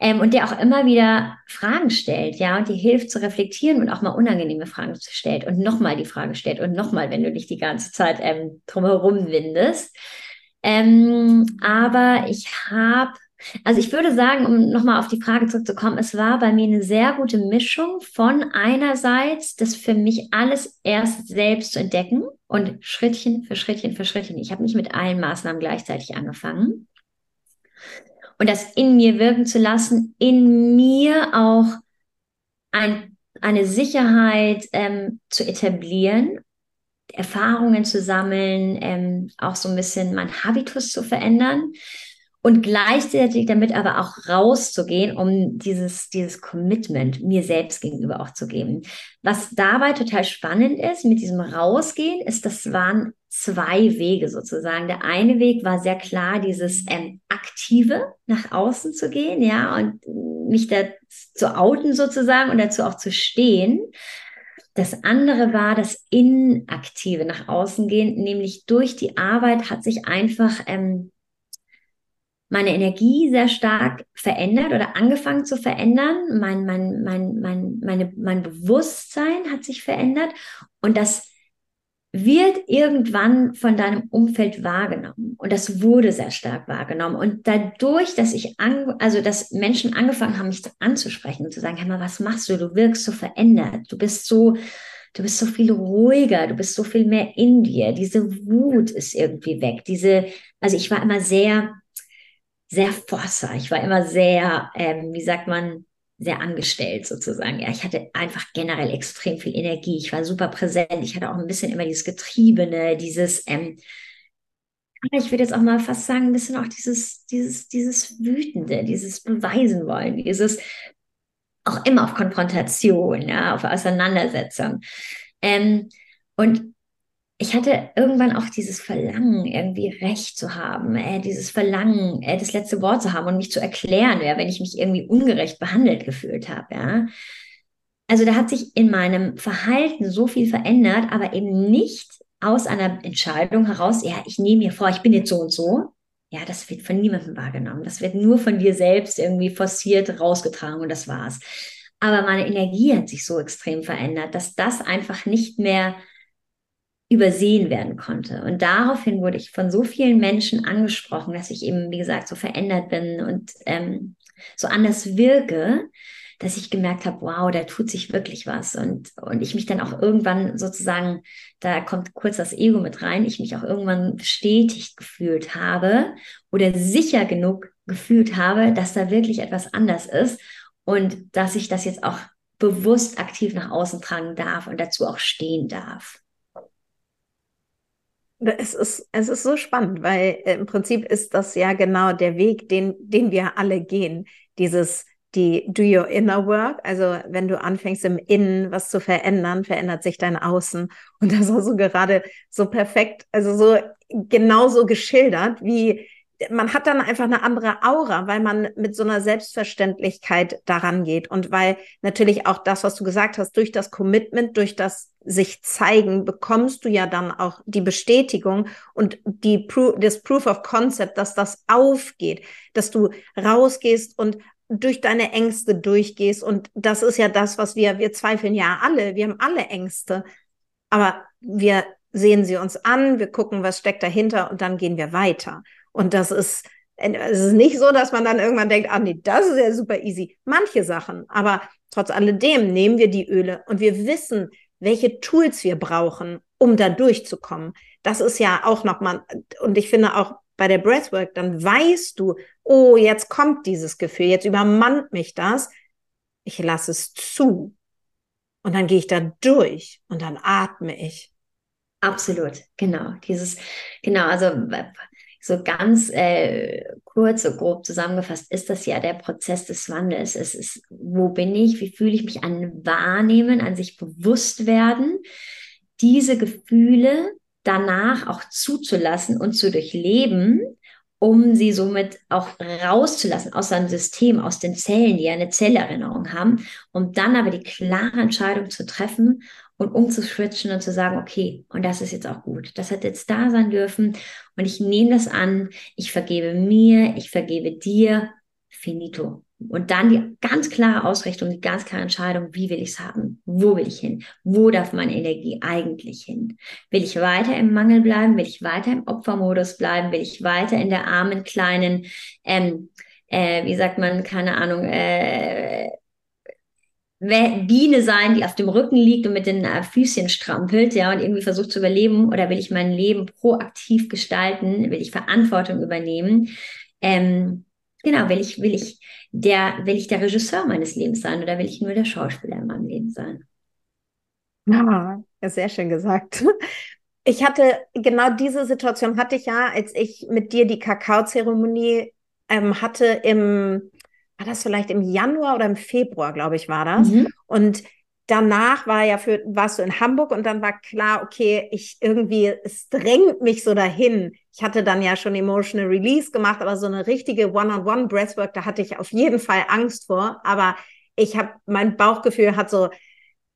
Ähm, und der auch immer wieder Fragen stellt, ja, und dir hilft zu reflektieren und auch mal unangenehme Fragen stellt und nochmal die Frage stellt und nochmal, wenn du dich die ganze Zeit ähm, drumherum windest. Ähm, aber ich habe also ich würde sagen, um nochmal auf die Frage zurückzukommen, es war bei mir eine sehr gute Mischung von einerseits, das für mich alles erst selbst zu entdecken und Schrittchen für Schrittchen für Schrittchen. Ich habe nicht mit allen Maßnahmen gleichzeitig angefangen. Und das in mir wirken zu lassen, in mir auch ein, eine Sicherheit ähm, zu etablieren Erfahrungen zu sammeln, ähm, auch so ein bisschen mein Habitus zu verändern und gleichzeitig damit aber auch rauszugehen, um dieses, dieses Commitment mir selbst gegenüber auch zu geben. Was dabei total spannend ist mit diesem Rausgehen, ist, das waren zwei Wege sozusagen. Der eine Weg war sehr klar, dieses ähm, aktive nach außen zu gehen, ja, und mich da zu outen sozusagen und dazu auch zu stehen. Das andere war das inaktive nach außen gehen, nämlich durch die Arbeit hat sich einfach ähm, meine Energie sehr stark verändert oder angefangen zu verändern. Mein, mein, mein, mein, meine, mein Bewusstsein hat sich verändert und das wird irgendwann von deinem Umfeld wahrgenommen. Und das wurde sehr stark wahrgenommen. Und dadurch, dass ich, an, also dass Menschen angefangen haben, mich anzusprechen und zu sagen, hey mal, was machst du? Du wirkst so verändert. Du bist so, du bist so viel ruhiger. Du bist so viel mehr in dir. Diese Wut ist irgendwie weg. Diese, also ich war immer sehr, sehr Forster. Ich war immer sehr, ähm, wie sagt man, sehr angestellt sozusagen. Ja, ich hatte einfach generell extrem viel Energie. Ich war super präsent. Ich hatte auch ein bisschen immer dieses Getriebene, dieses, ähm, ich würde jetzt auch mal fast sagen, ein bisschen auch dieses, dieses, dieses Wütende, dieses Beweisen wollen, dieses auch immer auf Konfrontation, ja, auf Auseinandersetzung. Ähm, und ich hatte irgendwann auch dieses Verlangen, irgendwie Recht zu haben, äh, dieses Verlangen, äh, das letzte Wort zu haben und mich zu erklären, ja, wenn ich mich irgendwie ungerecht behandelt gefühlt habe, ja. Also da hat sich in meinem Verhalten so viel verändert, aber eben nicht aus einer Entscheidung heraus, ja, ich nehme mir vor, ich bin jetzt so und so. Ja, das wird von niemandem wahrgenommen. Das wird nur von dir selbst irgendwie forciert rausgetragen und das war's. Aber meine Energie hat sich so extrem verändert, dass das einfach nicht mehr übersehen werden konnte. Und daraufhin wurde ich von so vielen Menschen angesprochen, dass ich eben, wie gesagt, so verändert bin und ähm, so anders wirke, dass ich gemerkt habe, wow, da tut sich wirklich was. Und, und ich mich dann auch irgendwann sozusagen, da kommt kurz das Ego mit rein, ich mich auch irgendwann bestätigt gefühlt habe oder sicher genug gefühlt habe, dass da wirklich etwas anders ist und dass ich das jetzt auch bewusst aktiv nach außen tragen darf und dazu auch stehen darf. Es ist, es ist so spannend, weil äh, im Prinzip ist das ja genau der Weg, den, den wir alle gehen. Dieses, die Do Your Inner Work. Also wenn du anfängst im Innen was zu verändern, verändert sich dein Außen. Und das war so gerade so perfekt, also so genauso geschildert, wie man hat dann einfach eine andere Aura, weil man mit so einer Selbstverständlichkeit daran geht und weil natürlich auch das, was du gesagt hast, durch das Commitment, durch das sich zeigen, bekommst du ja dann auch die Bestätigung und die Pro das Proof of Concept, dass das aufgeht, dass du rausgehst und durch deine Ängste durchgehst und das ist ja das, was wir wir zweifeln ja alle, wir haben alle Ängste, aber wir sehen sie uns an, wir gucken, was steckt dahinter und dann gehen wir weiter. Und das ist, es ist nicht so, dass man dann irgendwann denkt, ah nee, das ist ja super easy. Manche Sachen, aber trotz alledem nehmen wir die Öle und wir wissen, welche Tools wir brauchen, um da durchzukommen. Das ist ja auch nochmal, und ich finde auch bei der Breathwork, dann weißt du, oh, jetzt kommt dieses Gefühl, jetzt übermannt mich das. Ich lasse es zu. Und dann gehe ich da durch und dann atme ich. Absolut, genau. Dieses, genau, also so ganz äh, kurz, so grob zusammengefasst, ist das ja der Prozess des Wandels. Es ist, wo bin ich, wie fühle ich mich an Wahrnehmen, an sich bewusst werden, diese Gefühle danach auch zuzulassen und zu durchleben, um sie somit auch rauszulassen aus seinem System, aus den Zellen, die ja eine Zellerinnerung haben, um dann aber die klare Entscheidung zu treffen und umzuswitchen und zu sagen, okay, und das ist jetzt auch gut. Das hat jetzt da sein dürfen und ich nehme das an, ich vergebe mir, ich vergebe dir, finito. Und dann die ganz klare Ausrichtung, die ganz klare Entscheidung, wie will ich es haben? Wo will ich hin? Wo darf meine Energie eigentlich hin? Will ich weiter im Mangel bleiben? Will ich weiter im Opfermodus bleiben? Will ich weiter in der armen, kleinen, ähm, äh, wie sagt man, keine Ahnung, äh, Biene sein, die auf dem Rücken liegt und mit den äh, Füßchen strampelt, ja, und irgendwie versucht zu überleben? Oder will ich mein Leben proaktiv gestalten? Will ich Verantwortung übernehmen? Ähm, genau, will ich, will ich der, will ich der Regisseur meines Lebens sein oder will ich nur der Schauspieler in meinem Leben sein? Ja, sehr schön gesagt. Ich hatte genau diese Situation hatte ich ja, als ich mit dir die Kakaozeremonie ähm, hatte im war das vielleicht im Januar oder im Februar, glaube ich, war das. Mhm. Und danach war ja für, warst du in Hamburg und dann war klar, okay, ich irgendwie, es drängt mich so dahin. Ich hatte dann ja schon Emotional Release gemacht, aber so eine richtige One-on-One Breathwork, da hatte ich auf jeden Fall Angst vor. Aber ich habe, mein Bauchgefühl hat so,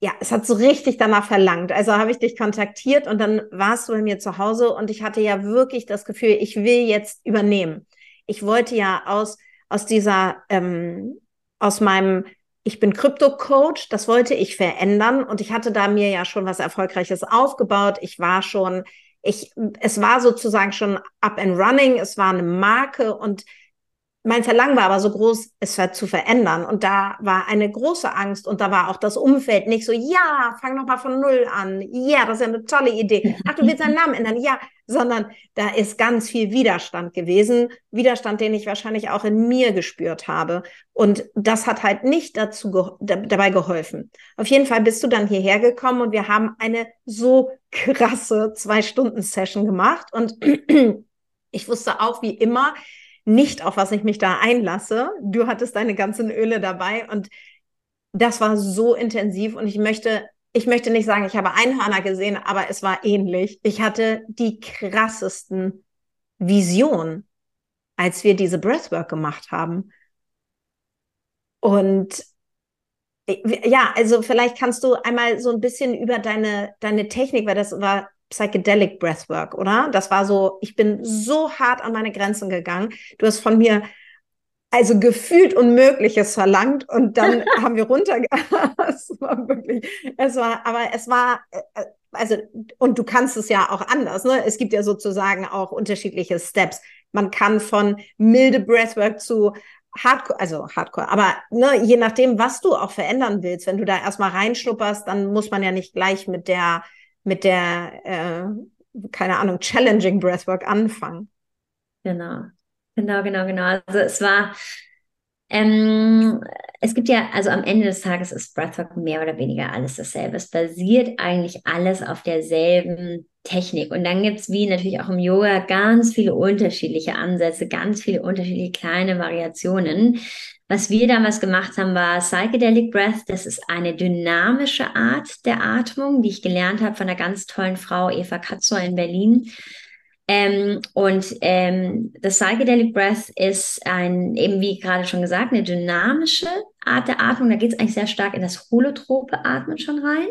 ja, es hat so richtig danach verlangt. Also habe ich dich kontaktiert und dann warst du bei mir zu Hause und ich hatte ja wirklich das Gefühl, ich will jetzt übernehmen. Ich wollte ja aus aus dieser, ähm, aus meinem, ich bin Krypto-Coach, das wollte ich verändern und ich hatte da mir ja schon was Erfolgreiches aufgebaut. Ich war schon, ich, es war sozusagen schon up and running, es war eine Marke und mein Verlangen war aber so groß, es zu verändern. Und da war eine große Angst und da war auch das Umfeld nicht so, ja, fang noch mal von Null an. Ja, das ist ja eine tolle Idee. Ach, du willst deinen Namen ändern? Ja, sondern da ist ganz viel Widerstand gewesen. Widerstand, den ich wahrscheinlich auch in mir gespürt habe. Und das hat halt nicht dazu ge dabei geholfen. Auf jeden Fall bist du dann hierher gekommen und wir haben eine so krasse Zwei-Stunden-Session gemacht. Und ich wusste auch wie immer, nicht, auf was ich mich da einlasse. Du hattest deine ganzen Öle dabei und das war so intensiv und ich möchte, ich möchte nicht sagen, ich habe Einhörner gesehen, aber es war ähnlich. Ich hatte die krassesten Visionen, als wir diese Breathwork gemacht haben. Und ja, also vielleicht kannst du einmal so ein bisschen über deine, deine Technik, weil das war Psychedelic Breathwork, oder? Das war so, ich bin so hart an meine Grenzen gegangen. Du hast von mir also gefühlt Unmögliches verlangt und dann haben wir runter. es war wirklich, es war, aber es war, äh, also, und du kannst es ja auch anders, ne? Es gibt ja sozusagen auch unterschiedliche Steps. Man kann von milde Breathwork zu Hardcore, also Hardcore, aber ne, je nachdem, was du auch verändern willst, wenn du da erstmal reinschnupperst, dann muss man ja nicht gleich mit der mit der, äh, keine Ahnung, challenging Breathwork anfangen. Genau, genau, genau, genau. Also es war, ähm, es gibt ja, also am Ende des Tages ist Breathwork mehr oder weniger alles dasselbe. Es basiert eigentlich alles auf derselben Technik. Und dann gibt es, wie natürlich auch im Yoga, ganz viele unterschiedliche Ansätze, ganz viele unterschiedliche kleine Variationen. Was wir damals gemacht haben, war Psychedelic Breath. Das ist eine dynamische Art der Atmung, die ich gelernt habe von einer ganz tollen Frau, Eva Katzor in Berlin. Ähm, und ähm, das Psychedelic Breath ist ein, eben wie gerade schon gesagt, eine dynamische Art der Atmung. Da geht es eigentlich sehr stark in das holotrope Atmen schon rein.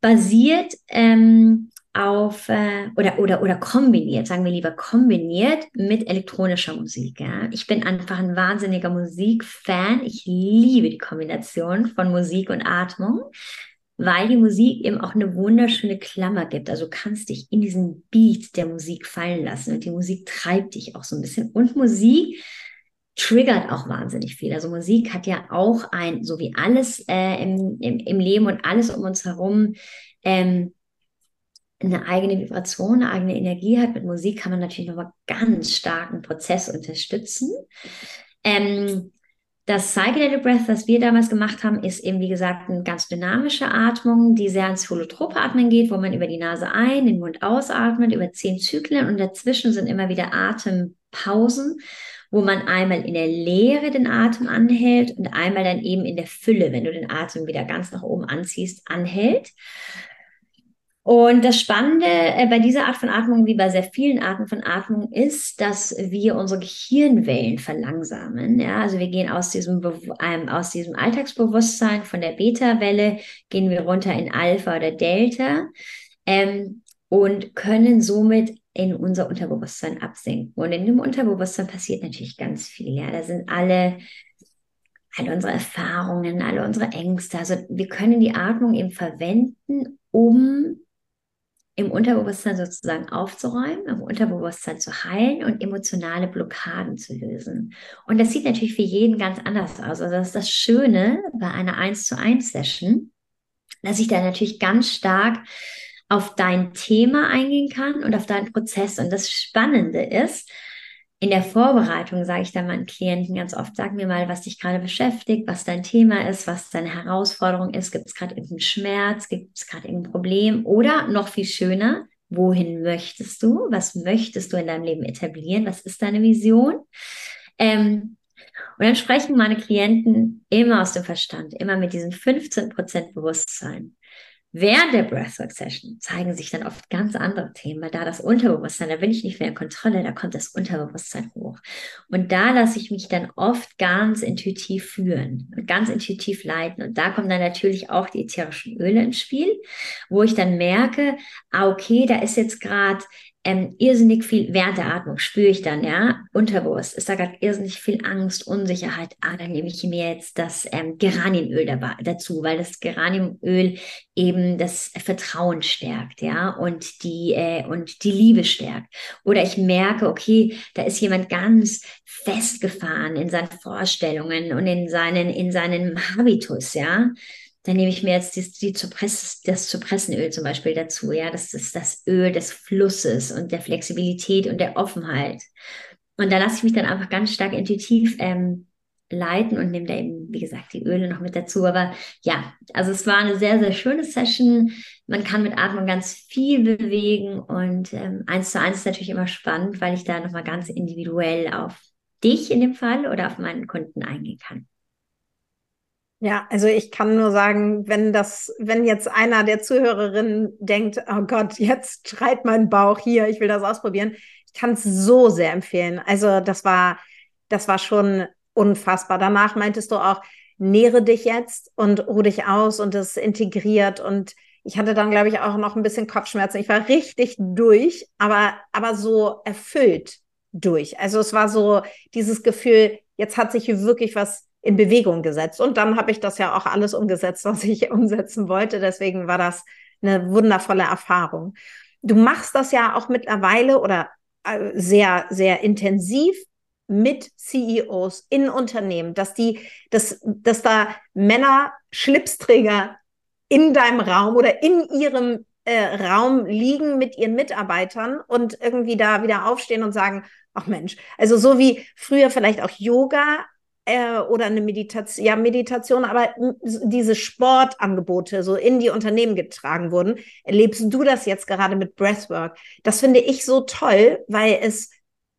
Basiert ähm, auf äh, oder oder oder kombiniert, sagen wir lieber kombiniert mit elektronischer Musik. Ja? Ich bin einfach ein wahnsinniger Musikfan. Ich liebe die Kombination von Musik und Atmung, weil die Musik eben auch eine wunderschöne Klammer gibt. Also kannst dich in diesen Beat der Musik fallen lassen und die Musik treibt dich auch so ein bisschen. Und Musik triggert auch wahnsinnig viel. Also Musik hat ja auch ein, so wie alles äh, im, im, im Leben und alles um uns herum, ähm, eine eigene Vibration, eine eigene Energie hat. Mit Musik kann man natürlich nochmal ganz starken Prozess unterstützen. Ähm, das Psychedelic Breath, was wir damals gemacht haben, ist eben, wie gesagt, eine ganz dynamische Atmung, die sehr ans holotrope Atmen geht, wo man über die Nase ein, den Mund ausatmet, über zehn Zyklen und dazwischen sind immer wieder Atempausen, wo man einmal in der Leere den Atem anhält und einmal dann eben in der Fülle, wenn du den Atem wieder ganz nach oben anziehst, anhält. Und das Spannende äh, bei dieser Art von Atmung, wie bei sehr vielen Arten von Atmung, ist, dass wir unsere Gehirnwellen verlangsamen. Ja, also wir gehen aus diesem, ähm, aus diesem Alltagsbewusstsein von der Beta-Welle, gehen wir runter in Alpha oder Delta ähm, und können somit in unser Unterbewusstsein absinken. Und in dem Unterbewusstsein passiert natürlich ganz viel. Ja, da sind alle alle unsere Erfahrungen, alle unsere Ängste. Also wir können die Atmung eben verwenden, um im Unterbewusstsein sozusagen aufzuräumen, im Unterbewusstsein zu heilen und emotionale Blockaden zu lösen. Und das sieht natürlich für jeden ganz anders aus. Also das ist das Schöne bei einer 1 zu 1 Session, dass ich da natürlich ganz stark auf dein Thema eingehen kann und auf deinen Prozess. Und das Spannende ist, in der Vorbereitung sage ich dann meinen Klienten ganz oft, sag mir mal, was dich gerade beschäftigt, was dein Thema ist, was deine Herausforderung ist. Gibt es gerade irgendeinen Schmerz? Gibt es gerade irgendein Problem? Oder noch viel schöner, wohin möchtest du? Was möchtest du in deinem Leben etablieren? Was ist deine Vision? Ähm, und dann sprechen meine Klienten immer aus dem Verstand, immer mit diesem 15% Bewusstsein. Während der Breathwork-Session zeigen sich dann oft ganz andere Themen, weil da das Unterbewusstsein, da bin ich nicht mehr in Kontrolle, da kommt das Unterbewusstsein hoch. Und da lasse ich mich dann oft ganz intuitiv führen und ganz intuitiv leiten. Und da kommen dann natürlich auch die ätherischen Öle ins Spiel, wo ich dann merke, ah, okay, da ist jetzt gerade ähm, irrsinnig viel, während der Atmung spüre ich dann, ja, unterbewusst, ist da gerade irrsinnig viel Angst, Unsicherheit. Ah, dann nehme ich mir jetzt das ähm, Geraniumöl dabei, dazu, weil das Geraniumöl eben das Vertrauen stärkt, ja, und die, äh, und die Liebe stärkt. Oder ich merke, okay, da ist jemand ganz festgefahren in seinen Vorstellungen und in seinen, in seinem Habitus, ja dann nehme ich mir jetzt die, die Zypress, das Zypressenöl zum Beispiel dazu. Ja, das ist das Öl des Flusses und der Flexibilität und der Offenheit. Und da lasse ich mich dann einfach ganz stark intuitiv ähm, leiten und nehme da eben, wie gesagt, die Öle noch mit dazu. Aber ja, also es war eine sehr, sehr schöne Session. Man kann mit Atmung ganz viel bewegen und ähm, eins zu eins ist natürlich immer spannend, weil ich da nochmal ganz individuell auf dich in dem Fall oder auf meinen Kunden eingehen kann. Ja, also ich kann nur sagen, wenn das, wenn jetzt einer der Zuhörerinnen denkt, oh Gott, jetzt schreit mein Bauch hier, ich will das ausprobieren, ich kann es so sehr empfehlen. Also das war, das war schon unfassbar. Danach meintest du auch, nähre dich jetzt und ruh dich aus und es integriert und ich hatte dann, glaube ich, auch noch ein bisschen Kopfschmerzen. Ich war richtig durch, aber, aber so erfüllt durch. Also es war so dieses Gefühl, jetzt hat sich hier wirklich was in Bewegung gesetzt. Und dann habe ich das ja auch alles umgesetzt, was ich umsetzen wollte. Deswegen war das eine wundervolle Erfahrung. Du machst das ja auch mittlerweile oder äh, sehr, sehr intensiv mit CEOs in Unternehmen, dass die, dass, dass da Männer, Schlipsträger in deinem Raum oder in ihrem äh, Raum liegen mit ihren Mitarbeitern und irgendwie da wieder aufstehen und sagen, ach Mensch, also so wie früher vielleicht auch Yoga äh, oder eine Meditation, ja, Meditation, aber diese Sportangebote so in die Unternehmen getragen wurden. Erlebst du das jetzt gerade mit Breathwork? Das finde ich so toll, weil es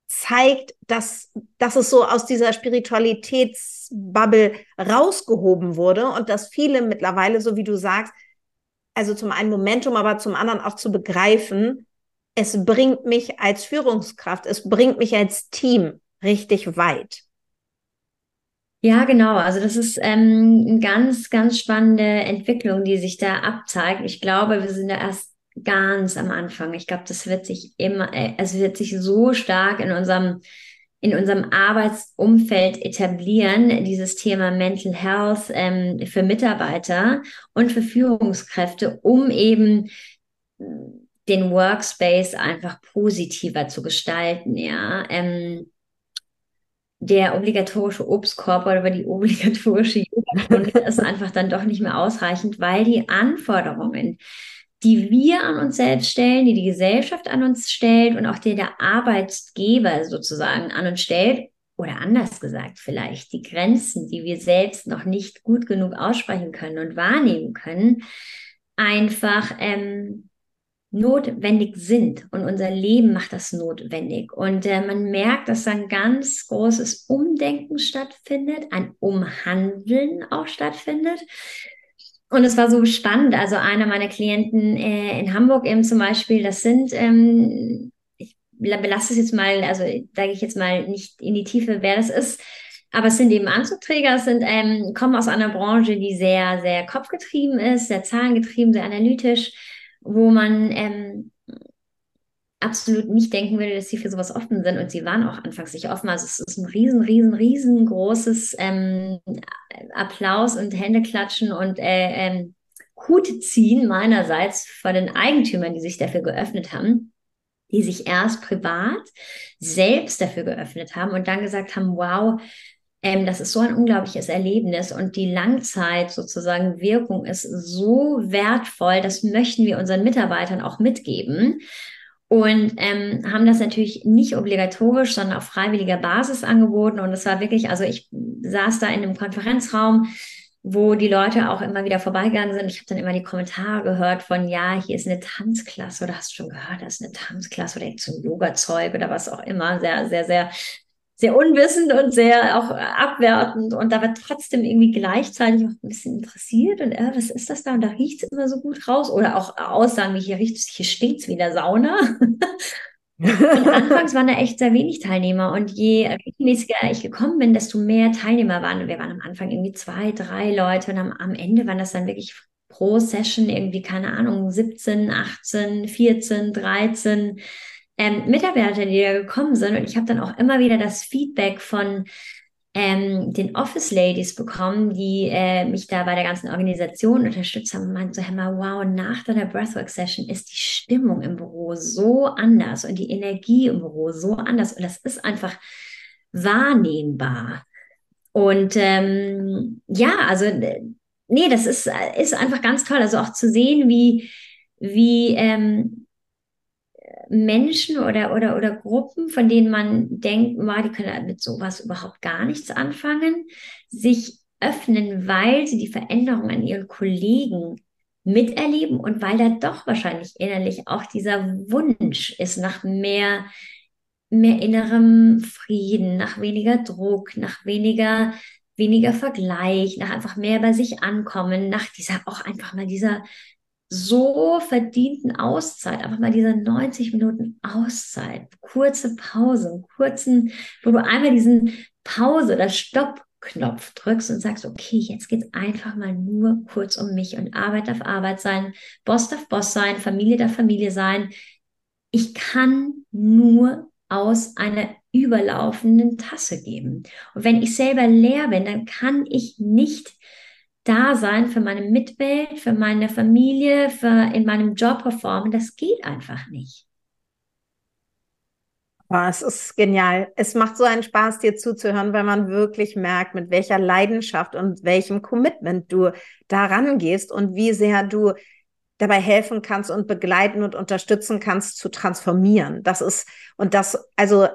zeigt, dass, dass es so aus dieser Spiritualitätsbubble rausgehoben wurde und dass viele mittlerweile, so wie du sagst, also zum einen Momentum, aber zum anderen auch zu begreifen, es bringt mich als Führungskraft, es bringt mich als Team richtig weit. Ja, genau. Also das ist ähm, eine ganz, ganz spannende Entwicklung, die sich da abzeigt. Ich glaube, wir sind da erst ganz am Anfang. Ich glaube, das wird sich immer, äh, es wird sich so stark in unserem in unserem Arbeitsumfeld etablieren, dieses Thema Mental Health ähm, für Mitarbeiter und für Führungskräfte, um eben den Workspace einfach positiver zu gestalten, ja. Ähm, der obligatorische Obstkorb oder die obligatorische Yogastunde ist einfach dann doch nicht mehr ausreichend, weil die Anforderungen die wir an uns selbst stellen, die die Gesellschaft an uns stellt und auch die der Arbeitgeber sozusagen an uns stellt. Oder anders gesagt, vielleicht die Grenzen, die wir selbst noch nicht gut genug aussprechen können und wahrnehmen können, einfach ähm, notwendig sind. Und unser Leben macht das notwendig. Und äh, man merkt, dass ein ganz großes Umdenken stattfindet, ein Umhandeln auch stattfindet. Und es war so spannend. Also einer meiner Klienten äh, in Hamburg eben zum Beispiel, das sind, ähm, ich belasse es jetzt mal, also sage ich jetzt mal nicht in die Tiefe, wer das ist, aber es sind eben Anzugträger, es sind, ähm, kommen aus einer Branche, die sehr, sehr kopfgetrieben ist, sehr zahlengetrieben, sehr analytisch, wo man ähm, absolut nicht denken würde, dass sie für sowas offen sind. Und sie waren auch anfangs nicht offen. Also es ist ein riesen, riesen, riesengroßes ähm, Applaus und Händeklatschen und äh, ähm, Hut ziehen meinerseits vor den Eigentümern, die sich dafür geöffnet haben, die sich erst privat selbst dafür geöffnet haben und dann gesagt haben, wow, ähm, das ist so ein unglaubliches Erlebnis und die Langzeit sozusagen Wirkung ist so wertvoll, das möchten wir unseren Mitarbeitern auch mitgeben und ähm, haben das natürlich nicht obligatorisch, sondern auf freiwilliger Basis angeboten. Und es war wirklich, also ich saß da in einem Konferenzraum, wo die Leute auch immer wieder vorbeigegangen sind. Ich habe dann immer die Kommentare gehört von, ja, hier ist eine Tanzklasse oder hast du schon gehört, da ist eine Tanzklasse oder so ein Yoga-Zeug oder was auch immer. Sehr, sehr, sehr sehr unwissend und sehr auch abwertend und da war trotzdem irgendwie gleichzeitig auch ein bisschen interessiert und äh, was ist das da und da riecht es immer so gut raus oder auch Aussagen wie hier riecht es, hier stinkt es wie in der Sauna. und anfangs waren da echt sehr wenig Teilnehmer und je regelmäßiger ich gekommen bin, desto mehr Teilnehmer waren. Und wir waren am Anfang irgendwie zwei, drei Leute und am, am Ende waren das dann wirklich pro Session irgendwie, keine Ahnung, 17, 18, 14, 13 ähm, Mitarbeiter, die da gekommen sind. Und ich habe dann auch immer wieder das Feedback von ähm, den Office Ladies bekommen, die äh, mich da bei der ganzen Organisation unterstützt haben und meinten so, Hammer, wow, nach deiner Breathwork Session ist die Stimmung im Büro so anders und die Energie im Büro so anders. Und das ist einfach wahrnehmbar. Und ähm, ja, also nee, das ist, ist einfach ganz toll. Also auch zu sehen, wie, wie ähm, Menschen oder, oder, oder Gruppen, von denen man denkt, wow, die können mit sowas überhaupt gar nichts anfangen, sich öffnen, weil sie die Veränderung an ihren Kollegen miterleben und weil da doch wahrscheinlich innerlich auch dieser Wunsch ist nach mehr, mehr innerem Frieden, nach weniger Druck, nach weniger, weniger Vergleich, nach einfach mehr bei sich ankommen, nach dieser auch einfach mal dieser so verdienten Auszeit, einfach mal diese 90 Minuten Auszeit, kurze Pause, kurzen, wo du einmal diesen Pause oder Stoppknopf drückst und sagst, okay, jetzt geht's einfach mal nur kurz um mich und Arbeit darf Arbeit sein, Boss darf Boss sein, Familie darf Familie sein. Ich kann nur aus einer überlaufenden Tasse geben. Und wenn ich selber leer bin, dann kann ich nicht da sein für meine Mitwelt, für meine Familie, für in meinem Job performen. Das geht einfach nicht. Oh, es ist genial. Es macht so einen Spaß, dir zuzuhören, weil man wirklich merkt, mit welcher Leidenschaft und welchem Commitment du daran gehst und wie sehr du dabei helfen kannst und begleiten und unterstützen kannst zu transformieren. Das ist, und das, also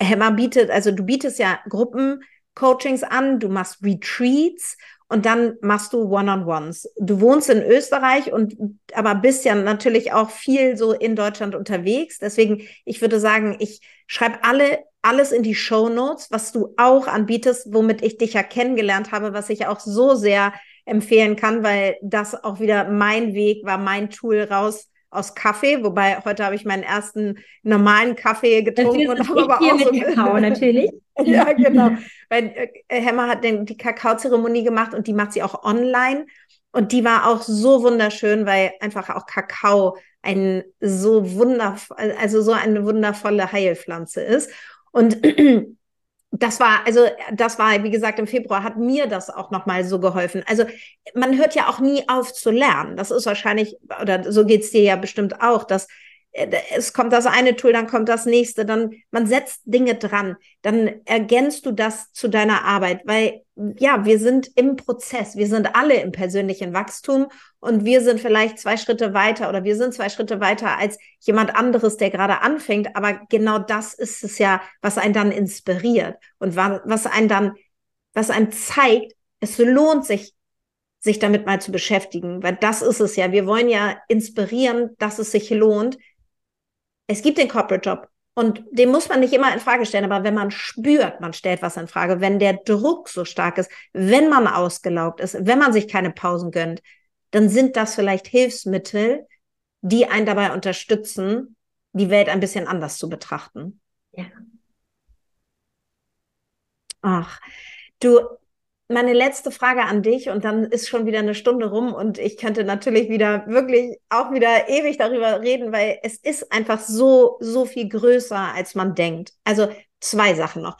Hemmer bietet, also du bietest ja Gruppencoachings an, du machst Retreats und dann machst du One-on-Ones. Du wohnst in Österreich und aber bist ja natürlich auch viel so in Deutschland unterwegs. Deswegen, ich würde sagen, ich schreibe alle alles in die Show Notes, was du auch anbietest, womit ich dich ja kennengelernt habe, was ich auch so sehr empfehlen kann, weil das auch wieder mein Weg war, mein Tool raus aus Kaffee, wobei heute habe ich meinen ersten normalen Kaffee getrunken und habe aber auch so Kakao natürlich. ja, genau. Weil äh, Hemmer hat den, die Kakaozeremonie gemacht und die macht sie auch online und die war auch so wunderschön, weil einfach auch Kakao ein so wundervoll, also so eine wundervolle Heilpflanze ist und das war, also das war, wie gesagt, im Februar hat mir das auch nochmal so geholfen. Also man hört ja auch nie auf zu lernen. Das ist wahrscheinlich, oder so geht's dir ja bestimmt auch, dass es kommt das eine Tool, dann kommt das nächste, dann man setzt Dinge dran, dann ergänzt du das zu deiner Arbeit, weil ja, wir sind im Prozess, wir sind alle im persönlichen Wachstum und wir sind vielleicht zwei Schritte weiter oder wir sind zwei Schritte weiter als jemand anderes, der gerade anfängt, aber genau das ist es ja, was einen dann inspiriert und was einen dann, was einen zeigt, es lohnt sich sich damit mal zu beschäftigen, weil das ist es ja. Wir wollen ja inspirieren, dass es sich lohnt, es gibt den Corporate Job und den muss man nicht immer in Frage stellen, aber wenn man spürt, man stellt was in Frage, wenn der Druck so stark ist, wenn man ausgelaugt ist, wenn man sich keine Pausen gönnt, dann sind das vielleicht Hilfsmittel, die einen dabei unterstützen, die Welt ein bisschen anders zu betrachten. Ja. Ach, du, meine letzte Frage an dich und dann ist schon wieder eine Stunde rum und ich könnte natürlich wieder wirklich auch wieder ewig darüber reden, weil es ist einfach so, so viel größer, als man denkt. Also zwei Sachen noch.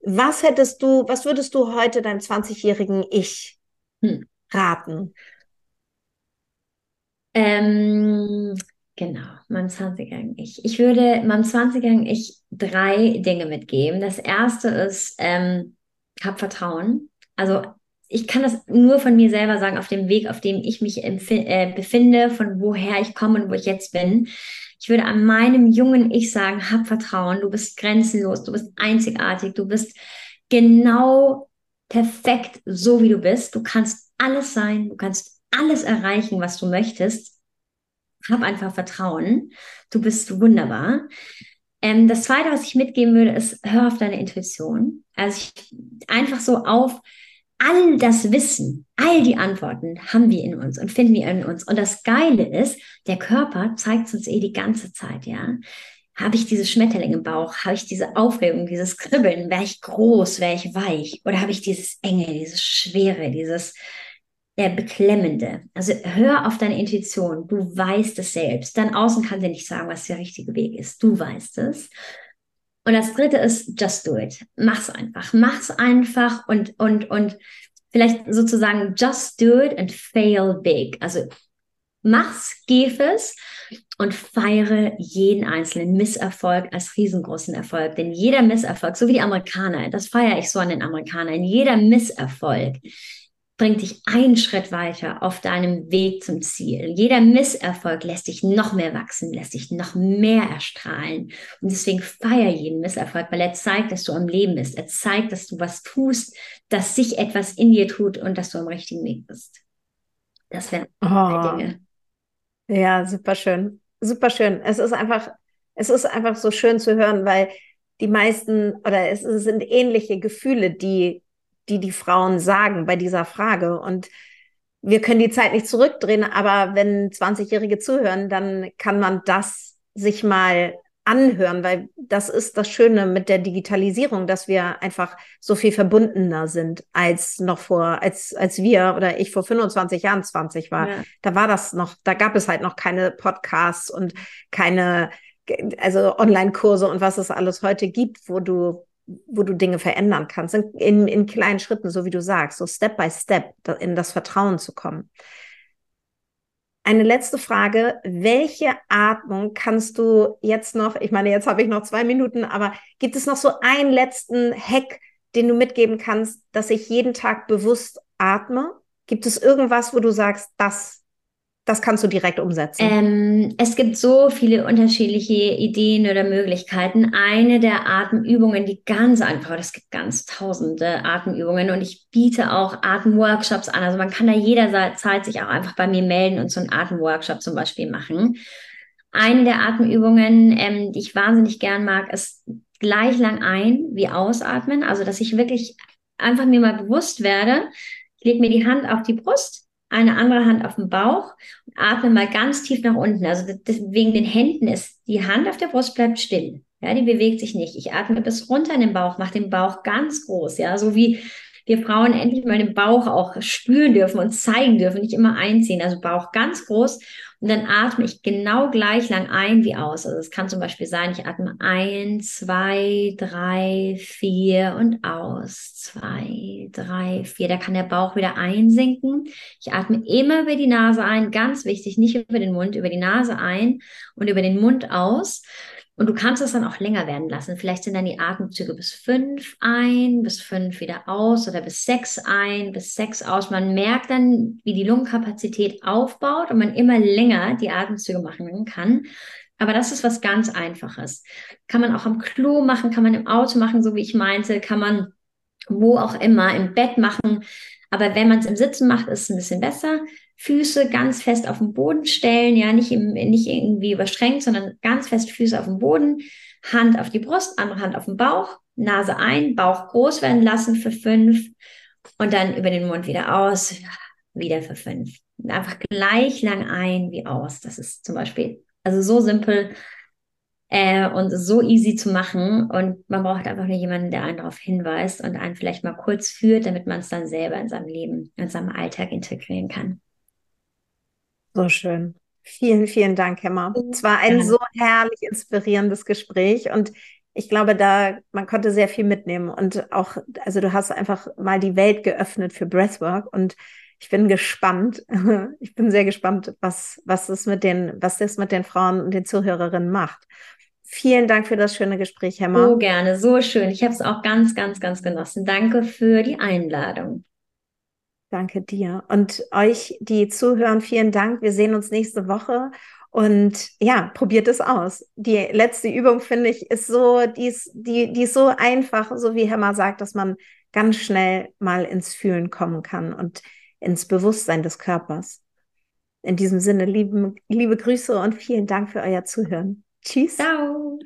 Was hättest du, was würdest du heute deinem 20-jährigen Ich hm. raten? Ähm, genau, meinem 20-jährigen Ich. Ich würde meinem 20-jährigen Ich drei Dinge mitgeben. Das erste ist, ähm, hab Vertrauen also ich kann das nur von mir selber sagen, auf dem Weg, auf dem ich mich äh, befinde, von woher ich komme und wo ich jetzt bin. Ich würde an meinem jungen Ich sagen, hab Vertrauen, du bist grenzenlos, du bist einzigartig, du bist genau perfekt, so wie du bist. Du kannst alles sein, du kannst alles erreichen, was du möchtest. Hab einfach Vertrauen. Du bist wunderbar. Ähm, das zweite, was ich mitgeben würde, ist, hör auf deine Intuition. Also ich, einfach so auf, all das Wissen, all die Antworten haben wir in uns und finden wir in uns. Und das Geile ist, der Körper zeigt uns eh die ganze Zeit, ja. Habe ich diese Schmetterling im Bauch? Habe ich diese Aufregung, dieses Kribbeln? Wäre ich groß? Wäre ich weich? Oder habe ich dieses Enge, dieses Schwere, dieses äh, Beklemmende? Also hör auf deine Intuition. Du weißt es selbst. Dann außen kann dir nicht sagen, was der richtige Weg ist. Du weißt es. Und das dritte ist, just do it. Mach's einfach. Mach's einfach und, und, und vielleicht sozusagen just do it and fail big. Also mach's, gib es und feiere jeden einzelnen Misserfolg als riesengroßen Erfolg. Denn jeder Misserfolg, so wie die Amerikaner, das feiere ich so an den Amerikanern, jeder Misserfolg bringt dich einen Schritt weiter auf deinem Weg zum Ziel. Jeder Misserfolg lässt dich noch mehr wachsen, lässt dich noch mehr erstrahlen. Und deswegen feier jeden Misserfolg, weil er zeigt, dass du am Leben bist. Er zeigt, dass du was tust, dass sich etwas in dir tut und dass du am richtigen Weg bist. Das wären oh. Dinge. Ja, super schön. Super schön. Es ist einfach, es ist einfach so schön zu hören, weil die meisten oder es sind ähnliche Gefühle, die die die Frauen sagen bei dieser Frage. Und wir können die Zeit nicht zurückdrehen, aber wenn 20-Jährige zuhören, dann kann man das sich mal anhören, weil das ist das Schöne mit der Digitalisierung, dass wir einfach so viel verbundener sind als noch vor, als, als wir oder ich vor 25 Jahren 20 war. Ja. Da war das noch, da gab es halt noch keine Podcasts und keine, also Online-Kurse und was es alles heute gibt, wo du wo du Dinge verändern kannst, in, in kleinen Schritten, so wie du sagst, so Step by Step in das Vertrauen zu kommen. Eine letzte Frage. Welche Atmung kannst du jetzt noch, ich meine, jetzt habe ich noch zwei Minuten, aber gibt es noch so einen letzten Hack, den du mitgeben kannst, dass ich jeden Tag bewusst atme? Gibt es irgendwas, wo du sagst, das das kannst du direkt umsetzen? Ähm, es gibt so viele unterschiedliche Ideen oder Möglichkeiten. Eine der Atemübungen, die ganz einfach, es gibt ganz tausende Atemübungen und ich biete auch Atemworkshops an. Also man kann da jederzeit sich auch einfach bei mir melden und so einen Atemworkshop zum Beispiel machen. Eine der Atemübungen, ähm, die ich wahnsinnig gern mag, ist gleich lang ein wie ausatmen. Also dass ich wirklich einfach mir mal bewusst werde, ich lege mir die Hand auf die Brust eine andere Hand auf dem Bauch und atme mal ganz tief nach unten. Also das, wegen den Händen ist die Hand auf der Brust bleibt still. Ja, die bewegt sich nicht. Ich atme bis runter in den Bauch, mache den Bauch ganz groß, ja, so wie wir Frauen endlich mal den Bauch auch spüren dürfen und zeigen dürfen, nicht immer einziehen. Also Bauch ganz groß und dann atme ich genau gleich lang ein wie aus. Also es kann zum Beispiel sein, ich atme ein, zwei, drei, vier und aus. Zwei, drei, vier. Da kann der Bauch wieder einsinken. Ich atme immer über die Nase ein, ganz wichtig, nicht über den Mund, über die Nase ein und über den Mund aus. Und du kannst es dann auch länger werden lassen. Vielleicht sind dann die Atemzüge bis fünf ein, bis fünf wieder aus oder bis sechs ein, bis sechs aus. Man merkt dann, wie die Lungenkapazität aufbaut und man immer länger die Atemzüge machen kann. Aber das ist was ganz Einfaches. Kann man auch am Klo machen, kann man im Auto machen, so wie ich meinte, kann man wo auch immer im Bett machen. Aber wenn man es im Sitzen macht, ist es ein bisschen besser. Füße ganz fest auf den Boden stellen, ja, nicht, im, nicht irgendwie überschränkt, sondern ganz fest Füße auf dem Boden, Hand auf die Brust, andere Hand auf den Bauch, Nase ein, Bauch groß werden lassen für fünf und dann über den Mund wieder aus, wieder für fünf. einfach gleich lang ein wie aus. Das ist zum Beispiel, also so simpel äh, und so easy zu machen. Und man braucht einfach nur jemanden, der einen darauf hinweist und einen vielleicht mal kurz führt, damit man es dann selber in seinem Leben, in seinem Alltag integrieren kann. So schön. Vielen, vielen Dank, Emma. Es war ein so herrlich inspirierendes Gespräch und ich glaube, da man konnte sehr viel mitnehmen und auch, also du hast einfach mal die Welt geöffnet für Breathwork und ich bin gespannt. Ich bin sehr gespannt, was was das mit den was das mit den Frauen und den Zuhörerinnen macht. Vielen Dank für das schöne Gespräch, Emma. So gerne, so schön. Ich habe es auch ganz, ganz, ganz genossen. Danke für die Einladung. Danke dir. Und euch, die zuhören, vielen Dank. Wir sehen uns nächste Woche. Und ja, probiert es aus. Die letzte Übung, finde ich, ist so, die ist, die, die ist so einfach, so wie Herr sagt, dass man ganz schnell mal ins Fühlen kommen kann und ins Bewusstsein des Körpers. In diesem Sinne, lieben, liebe Grüße und vielen Dank für euer Zuhören. Tschüss. Ciao.